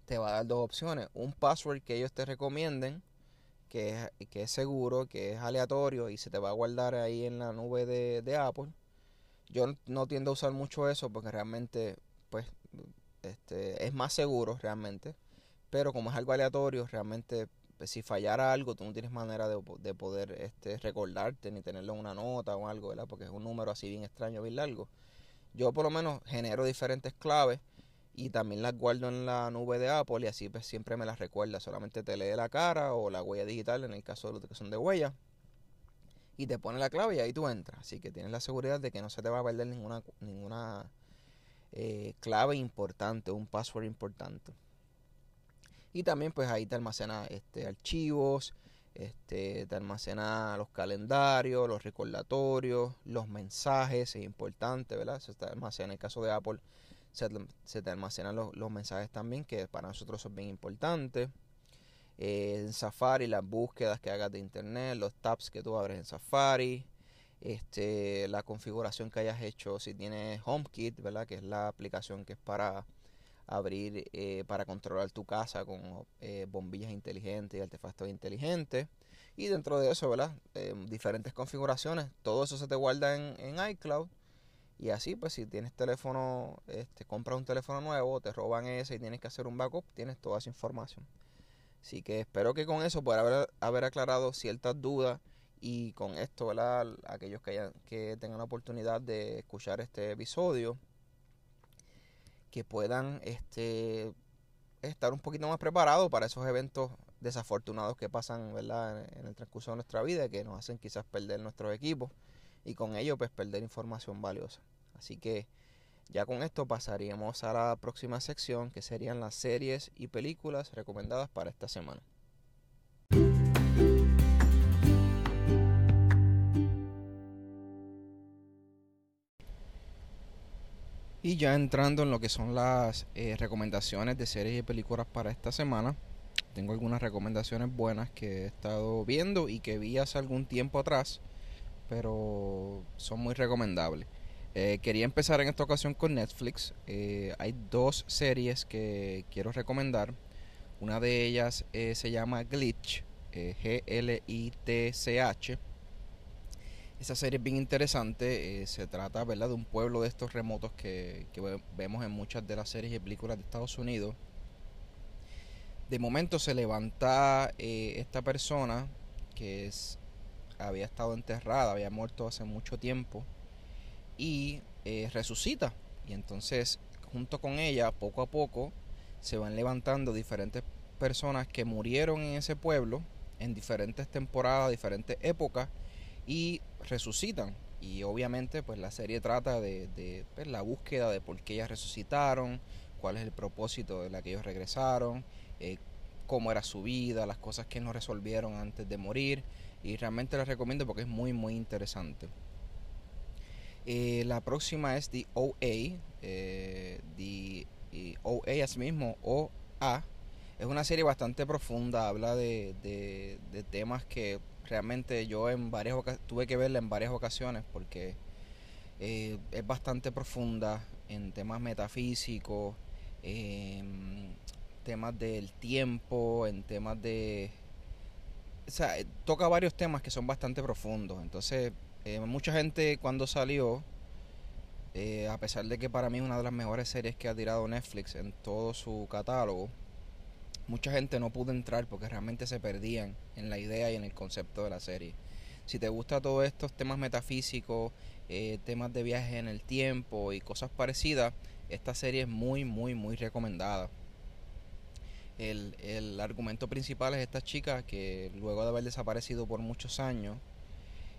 te va a dar dos opciones. Un password que ellos te recomienden, que es, que es seguro, que es aleatorio y se te va a guardar ahí en la nube de, de Apple yo no tiendo a usar mucho eso porque realmente, pues, este, es más seguro realmente. Pero como es algo aleatorio, realmente, pues, si fallara algo, tú no tienes manera de, de, poder este, recordarte ni tenerlo en una nota o algo, ¿verdad? Porque es un número así bien extraño, bien largo. Yo por lo menos genero diferentes claves y también las guardo en la nube de Apple y así pues siempre me las recuerda. Solamente te lee la cara o la huella digital en el caso de los que son de huella y te pone la clave y ahí tú entras. Así que tienes la seguridad de que no se te va a perder ninguna, ninguna eh, clave importante, un password importante. Y también pues ahí te almacena este, archivos, Este, te almacena los calendarios, los recordatorios, los mensajes, es importante, ¿verdad? Se te almacena, en el caso de Apple, se, te almacenan los, mensajes también, que para nosotros son bien importantes. Eh, en Safari, las búsquedas que hagas de internet, los tabs que tú abres en Safari, este, la configuración que hayas hecho si tienes HomeKit, ¿verdad? Que es la aplicación que es para abrir eh, para controlar tu casa con eh, bombillas inteligentes y artefactos inteligentes. Y dentro de eso, ¿verdad? Diferentes configuraciones. Todo eso se te guarda en, en, iCloud. Y así, pues si tienes teléfono, este, compras un teléfono nuevo, te roban ese y tienes que hacer un backup, tienes toda esa información. Así que espero que con eso pueda haber, haber aclarado ciertas dudas y con esto, ¿verdad? Aquellos que, hayan, que tengan la oportunidad de escuchar este episodio, que puedan este, estar un poquito más preparados para esos eventos desafortunados que pasan ¿verdad? en el transcurso de nuestra vida, que nos hacen quizás perder nuestros equipos y con ello pues perder información valiosa. Así que ya con esto pasaríamos a la próxima sección que serían las series y películas recomendadas para esta semana. Y ya entrando en lo que son las eh, recomendaciones de series y películas para esta semana, tengo algunas recomendaciones buenas que he estado viendo y que vi hace algún tiempo atrás, pero son muy recomendables. Eh, quería empezar en esta ocasión con Netflix. Eh, hay dos series que quiero recomendar. Una de ellas se llama Glitch, G-L-I-T-C-H esa serie es bien interesante. Eh, se trata ¿verdad? de un pueblo de estos remotos que, vemos en muchas de las series y películas de Estados Unidos. De momento se levanta eh, esta persona que es, había estado enterrada, había muerto hace mucho tiempo y eh, resucita. Y entonces junto con ella, poco a poco, se van levantando diferentes personas que murieron en ese pueblo en diferentes temporadas, diferentes épocas y resucitan. Y obviamente pues la serie trata de, pues, la búsqueda de por qué ellas resucitaron, cuál es el propósito de la que ellos regresaron, eh, cómo era su vida, las cosas que no resolvieron antes de morir. Y realmente les recomiendo porque es muy muy interesante. Eh, la próxima es The OA, eh, The OA así mismo, OA. Es una serie bastante profunda, habla de, de temas que Realmente yo en varias tuve que verla en varias ocasiones porque eh, es bastante profunda en temas metafísicos, en temas del tiempo, en temas de... O sea, toca varios temas que son bastante profundos. Entonces, eh, mucha gente cuando salió, eh, a pesar de que para mí es una de las mejores series que ha tirado Netflix en todo su catálogo, mucha gente no pudo entrar porque realmente se perdían en la idea y en el concepto de la serie. Si te gusta todos estos temas metafísicos, eh, temas de viajes en el tiempo y cosas parecidas, esta serie es muy, muy, muy recomendada. El, argumento principal es esta chica que luego de haber desaparecido por muchos años,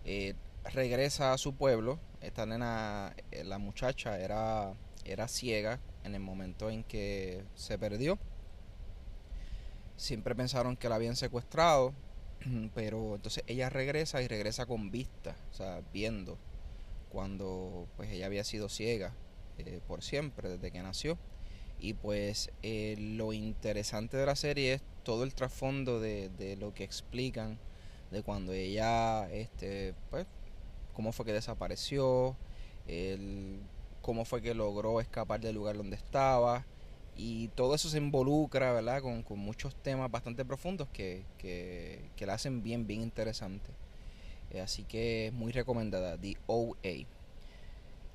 eh, regresa a su pueblo. Esta nena, eh, la muchacha, era, era ciega en el momento en que se perdió siempre pensaron que la habían secuestrado, (clears throat) pero entonces ella regresa y regresa con vista, o sea, viendo cuando pues ella había sido ciega eh, por siempre desde que nació. Y pues eh, lo interesante de la serie es todo el trasfondo de, de lo que explican de cuando ella, este, pues, cómo fue que desapareció, el, cómo fue que logró escapar del lugar donde estaba, y todo eso se involucra, ¿verdad? Con, muchos temas bastante profundos que, que, la hacen bien, bien interesante. Eh, así que es muy recomendada, The OA.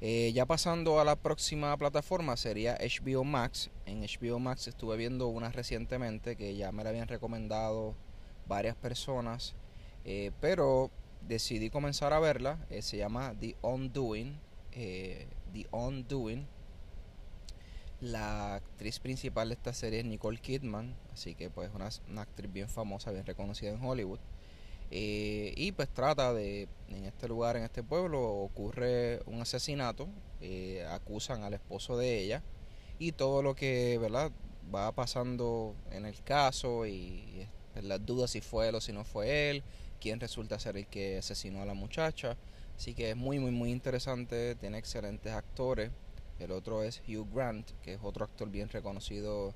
Eh, ya pasando a la próxima plataforma sería HBO Max. En HBO Max estuve viendo una recientemente que ya me la habían recomendado varias personas, eh, pero decidí comenzar a verla. se llama The Undoing. The Undoing la actriz principal de esta serie es Nicole Kidman, así que pues una, una actriz bien famosa, bien reconocida en Hollywood. Eh, y pues trata de, en este lugar, en este pueblo, ocurre un asesinato, eh, acusan al esposo de ella y todo lo que, ¿verdad? Va pasando en el caso y las dudas si fue él o si no fue él, quién resulta ser el que asesinó a la muchacha. Así que es muy, muy, muy interesante, tiene excelentes actores. El otro es Hugh Grant, que es otro actor bien reconocido,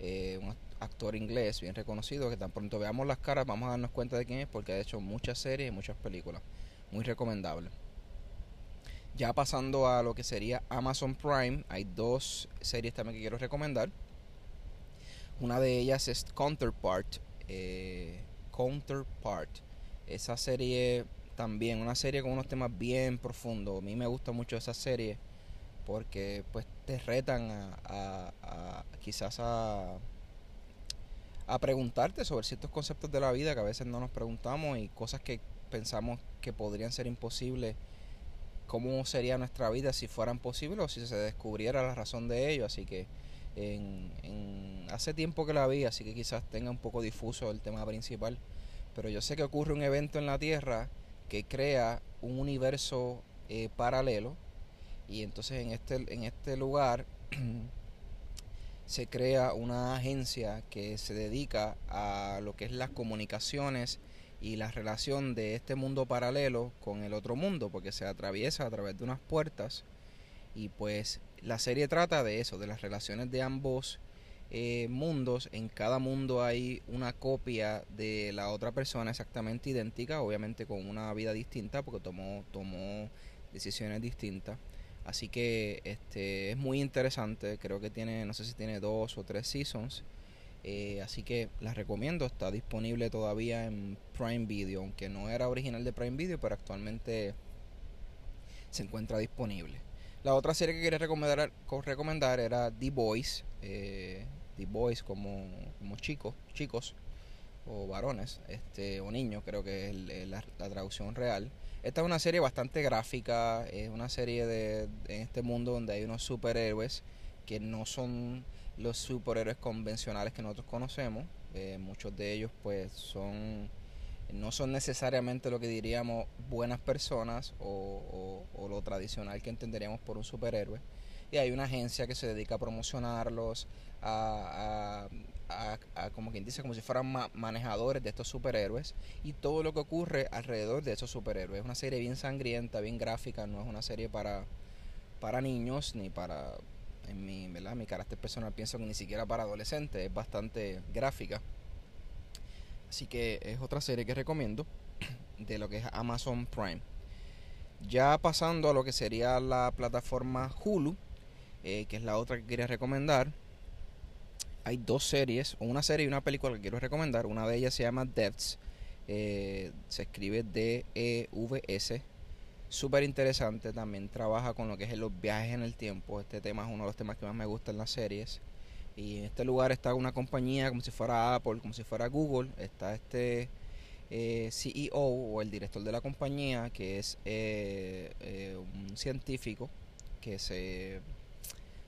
eh, un actor inglés bien reconocido, que tan pronto veamos las caras vamos a darnos cuenta de quién es, porque ha hecho muchas series y muchas películas. Muy recomendable. Ya pasando a lo que sería Amazon Prime, hay dos series también que quiero recomendar. Una de ellas es Counterpart. Eh, Counterpart. Esa serie también, una serie con unos temas bien profundos. A mí me gusta mucho esa serie porque pues te retan a, quizás a, a preguntarte sobre ciertos conceptos de la vida que a veces no nos preguntamos y cosas que pensamos que podrían ser imposibles. ¿Cómo sería nuestra vida si fueran posibles o si se descubriera la razón de ello? Así que en, hace tiempo que la vi, así que quizás tenga un poco difuso el tema principal. Pero yo sé que ocurre un evento en la Tierra que crea un universo eh, paralelo y entonces en este, en este lugar (clears throat) se crea una agencia que se dedica a lo que es las comunicaciones y la relación de este mundo paralelo con el otro mundo, porque se atraviesa a través de unas puertas y pues la serie trata de eso, de las relaciones de ambos eh, mundos. En cada mundo hay una copia de la otra persona exactamente idéntica, obviamente con una vida distinta porque tomó, tomó decisiones distintas. Así que este es muy interesante. Creo que tiene, no sé si tiene dos o tres seasons. Eh, así que las recomiendo. Está disponible todavía en Prime Video, aunque no era original de Prime Video, pero actualmente se encuentra disponible. La otra serie que quería recomendar, recomendar era The Boys. Eh, The Boys como, como chicos, chicos o varones, este, o niños, creo que es la, traducción real. Esta es una serie bastante gráfica, es una serie de, en este mundo donde hay unos superhéroes que no son los superhéroes convencionales que nosotros conocemos. Eh, muchos de ellos pues son no son necesariamente lo que diríamos buenas personas o, lo tradicional que entenderíamos por un superhéroe. Y hay una agencia que se dedica a promocionarlos, a, como quien dice, como si fueran manejadores de estos superhéroes y todo lo que ocurre alrededor de esos superhéroes. Es una serie bien sangrienta, bien gráfica, no es una serie para, para niños ni para, en mi, ¿verdad? mi carácter personal pienso que ni siquiera para adolescentes, es bastante gráfica. Así que es otra serie que recomiendo (clears throat) de lo que es Amazon Prime. Ya pasando a lo que sería la plataforma Hulu, eh, que es la otra que quería recomendar. Hay dos series, una serie y una película que quiero recomendar. Una de ellas se llama Devs. Eh, se escribe D-E-V-S. Súper interesante. También trabaja con lo que es los viajes en el tiempo. Este tema es uno de los temas que más me gustan en las series. Y en este lugar está una compañía como si fuera Apple, como si fuera Google. Está este eh, CEO o el director de la compañía, que es eh, eh, un científico que se,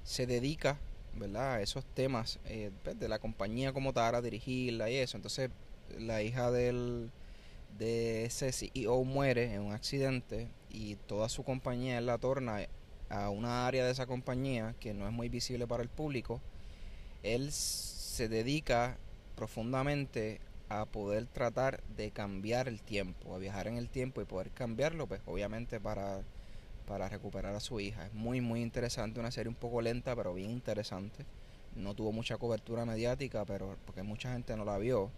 se dedica ¿verdad? a esos temas pues, de la compañía como tal, a dirigirla y eso. Entonces la hija del, de ese CEO muere en un accidente y toda su compañía la torna a una área de esa compañía que no es muy visible para el público él se dedica profundamente a poder tratar de cambiar el tiempo, a viajar en el tiempo y poder cambiarlo, pues obviamente para, para recuperar a su hija. Es muy, muy interesante, una serie un poco lenta, pero bien interesante. No tuvo mucha cobertura mediática, pero porque mucha gente no la vio,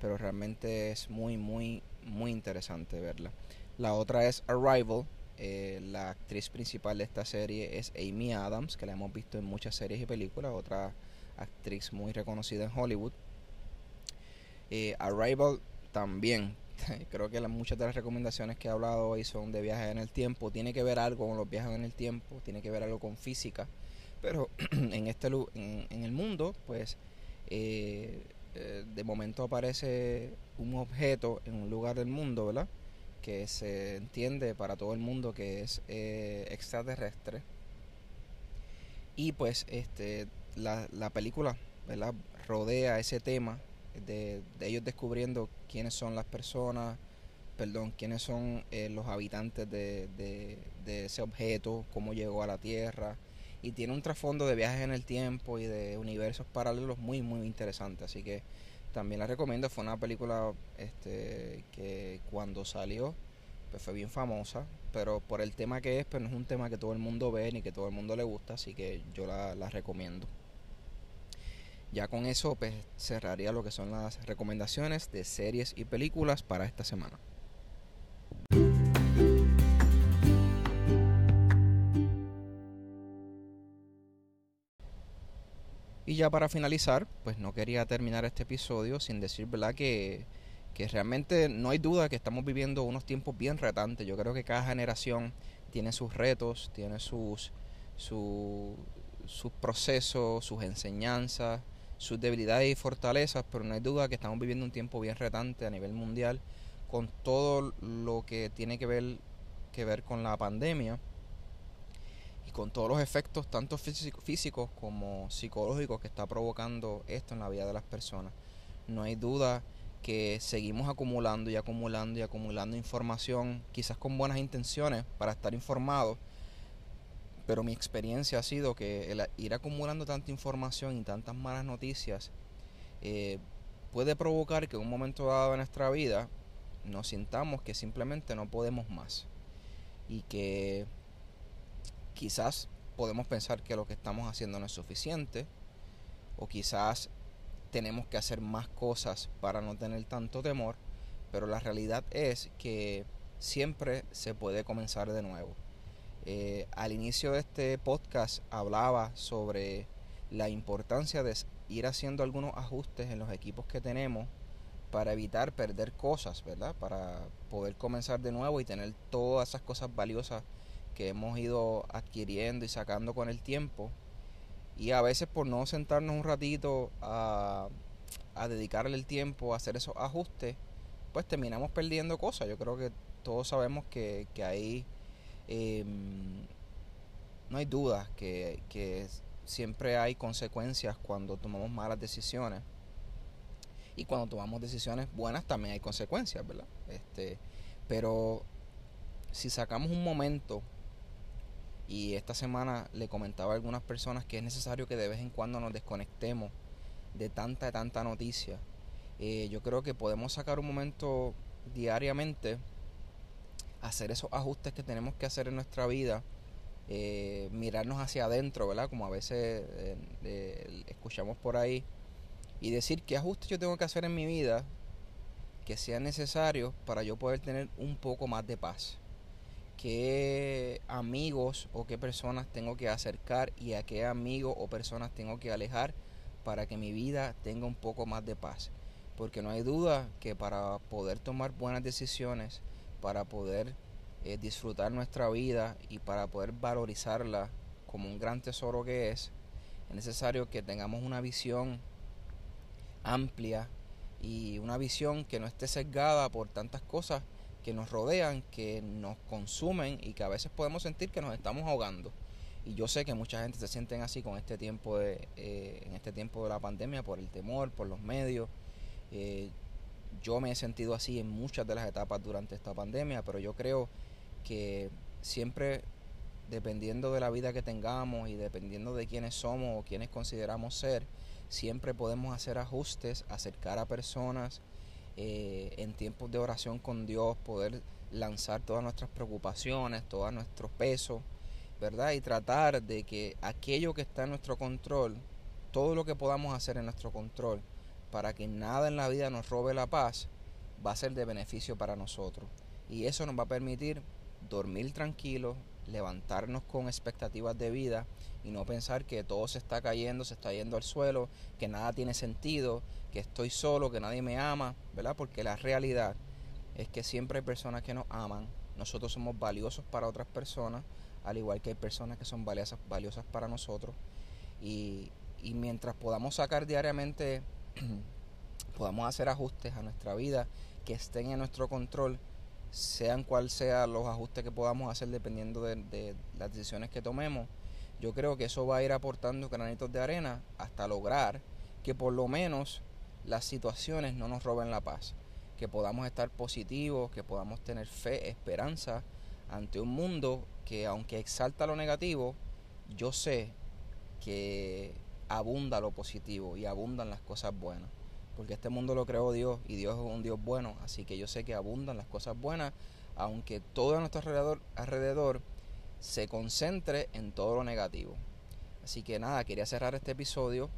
pero realmente es muy, muy, muy interesante verla. La otra es Arrival. Eh, la actriz principal de esta serie es Amy Adams, que la hemos visto en muchas series y películas. Otra actriz muy reconocida en Hollywood. Eh, Arrival también. (laughs) Creo que muchas de las recomendaciones que he hablado hoy son de viajes en el tiempo. Tiene que ver algo con los viajes en el tiempo, tiene que ver algo con física. Pero (clears throat) en este en, en el mundo, pues eh, eh, de momento aparece un objeto en un lugar del mundo, ¿verdad? Que se entiende para todo el mundo que es extraterrestre. Y pues este la, la película ¿verdad? rodea ese tema de, ellos descubriendo quiénes son las personas, perdón, quiénes son eh, los habitantes de, de, ese objeto, cómo llegó a la Tierra. Y tiene un trasfondo de viajes en el tiempo y de universos paralelos muy, muy interesante. Así que también la recomiendo. Fue una película este, que cuando salió pues fue bien famosa, pero por el tema que es, pues no es un tema que todo el mundo ve ni que todo el mundo le gusta, así que yo la, la recomiendo. Ya con eso pues cerraría lo que son las recomendaciones de series y películas para esta semana. Y ya para finalizar, pues no quería terminar este episodio sin decir, ¿verdad? Que, que realmente no hay duda que estamos viviendo unos tiempos bien retantes. Yo creo que cada generación tiene sus retos, tiene sus, sus procesos, sus enseñanzas, sus debilidades y fortalezas, pero no hay duda que estamos viviendo un tiempo bien retante a nivel mundial con todo lo que tiene que ver, que ver con la pandemia con todos los efectos, tanto físicos como psicológicos, que está provocando esto en la vida de las personas. No hay duda que seguimos acumulando y acumulando y acumulando información, quizás con buenas intenciones para estar informados, pero mi experiencia ha sido que el ir acumulando tanta información y tantas malas noticias eh, puede provocar que en un momento dado de nuestra vida nos sintamos que simplemente no podemos más y que quizás podemos pensar que lo que estamos haciendo no es suficiente o quizás tenemos que hacer más cosas para no tener tanto temor, pero la realidad es que siempre se puede comenzar de nuevo. Eh, al inicio de este podcast hablaba sobre la importancia de ir haciendo algunos ajustes en los equipos que tenemos para evitar perder cosas, ¿verdad? Para poder comenzar de nuevo y tener todas esas cosas valiosas que hemos ido adquiriendo y sacando con el tiempo. Y a veces por no sentarnos un ratito a, dedicarle el tiempo a hacer esos ajustes, pues terminamos perdiendo cosas. Yo creo que todos sabemos que, que ahí em, no hay duda que, que siempre hay consecuencias cuando tomamos malas decisiones. Y cuando tomamos decisiones buenas también hay consecuencias, ¿verdad? Este, pero si sacamos un momento y esta semana le comentaba a algunas personas que es necesario que de vez en cuando nos desconectemos de tanta, tanta noticia. Eh, yo creo que podemos sacar un momento diariamente, hacer esos ajustes que tenemos que hacer en nuestra vida, eh, mirarnos hacia adentro, ¿verdad? Como a veces eh, escuchamos por ahí, y decir qué ajustes yo tengo que hacer en mi vida que sean necesarios para yo poder tener un poco más de paz qué amigos o qué personas tengo que acercar y a qué amigos o personas tengo que alejar para que mi vida tenga un poco más de paz. Porque no hay duda que para poder tomar buenas decisiones, para poder eh, disfrutar nuestra vida y para poder valorizarla como un gran tesoro que es, es necesario que tengamos una visión amplia y una visión que no esté sesgada por tantas cosas que nos rodean, que nos consumen y que a veces podemos sentir que nos estamos ahogando. Y yo sé que mucha gente se sienten así con este tiempo de, eh, en este tiempo de la pandemia por el temor, por los medios. Eh, yo me he sentido así en muchas de las etapas durante esta pandemia, pero yo creo que siempre dependiendo de la vida que tengamos y dependiendo de quiénes somos o quiénes consideramos ser, siempre podemos hacer ajustes, acercar a personas, eh, en tiempos de oración con Dios, poder lanzar todas nuestras preocupaciones, todo nuestro peso, ¿verdad? Y tratar de que aquello que está en nuestro control, todo lo que podamos hacer en nuestro control, para que nada en la vida nos robe la paz, va a ser de beneficio para nosotros. Y eso nos va a permitir dormir tranquilos, levantarnos con expectativas de vida y no pensar que todo se está cayendo, se está yendo al suelo, que nada tiene sentido, que estoy solo, que nadie me ama, ¿verdad? Porque la realidad es que siempre hay personas que nos aman, nosotros somos valiosos para otras personas, al igual que hay personas que son valiosas, valiosas para nosotros. Y, y mientras podamos sacar diariamente, (clears throat) podamos hacer ajustes a nuestra vida que estén en nuestro control, sean cual sean los ajustes que podamos hacer dependiendo de, de, las decisiones que tomemos, yo creo que eso va a ir aportando granitos de arena hasta lograr que por lo menos las situaciones no nos roben la paz, que podamos estar positivos, que podamos tener fe, esperanza ante un mundo que aunque exalta lo negativo, yo sé que abunda lo positivo y abundan las cosas buenas. porque este mundo lo creó Dios y Dios es un Dios bueno, así que yo sé que abundan las cosas buenas, aunque todo a nuestro alrededor, alrededor se concentre en todo lo negativo. Así que nada, quería cerrar este episodio,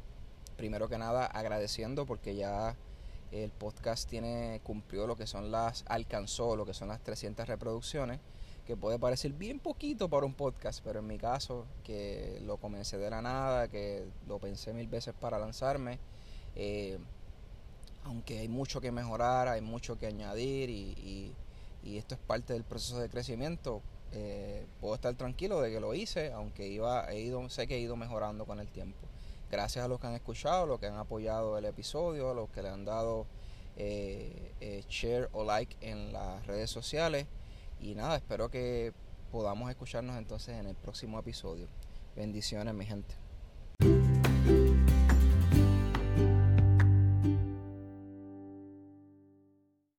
primero que nada agradeciendo porque ya el podcast tiene cumplió lo que son las alcanzó lo que son las 300 reproducciones que puede parecer bien poquito para un podcast, pero en mi caso, que lo comencé de la nada, que lo pensé mil veces para lanzarme, eh, aunque hay mucho que mejorar, hay mucho que añadir y, esto es parte del proceso de crecimiento, eh, puedo estar tranquilo de que lo hice, aunque iba, he ido, sé que he ido mejorando con el tiempo. Gracias a los que han escuchado, los que han apoyado el episodio, los que le han dado eh, share o like en las redes sociales. Y nada, espero que podamos escucharnos entonces en el próximo episodio. Bendiciones, mi gente.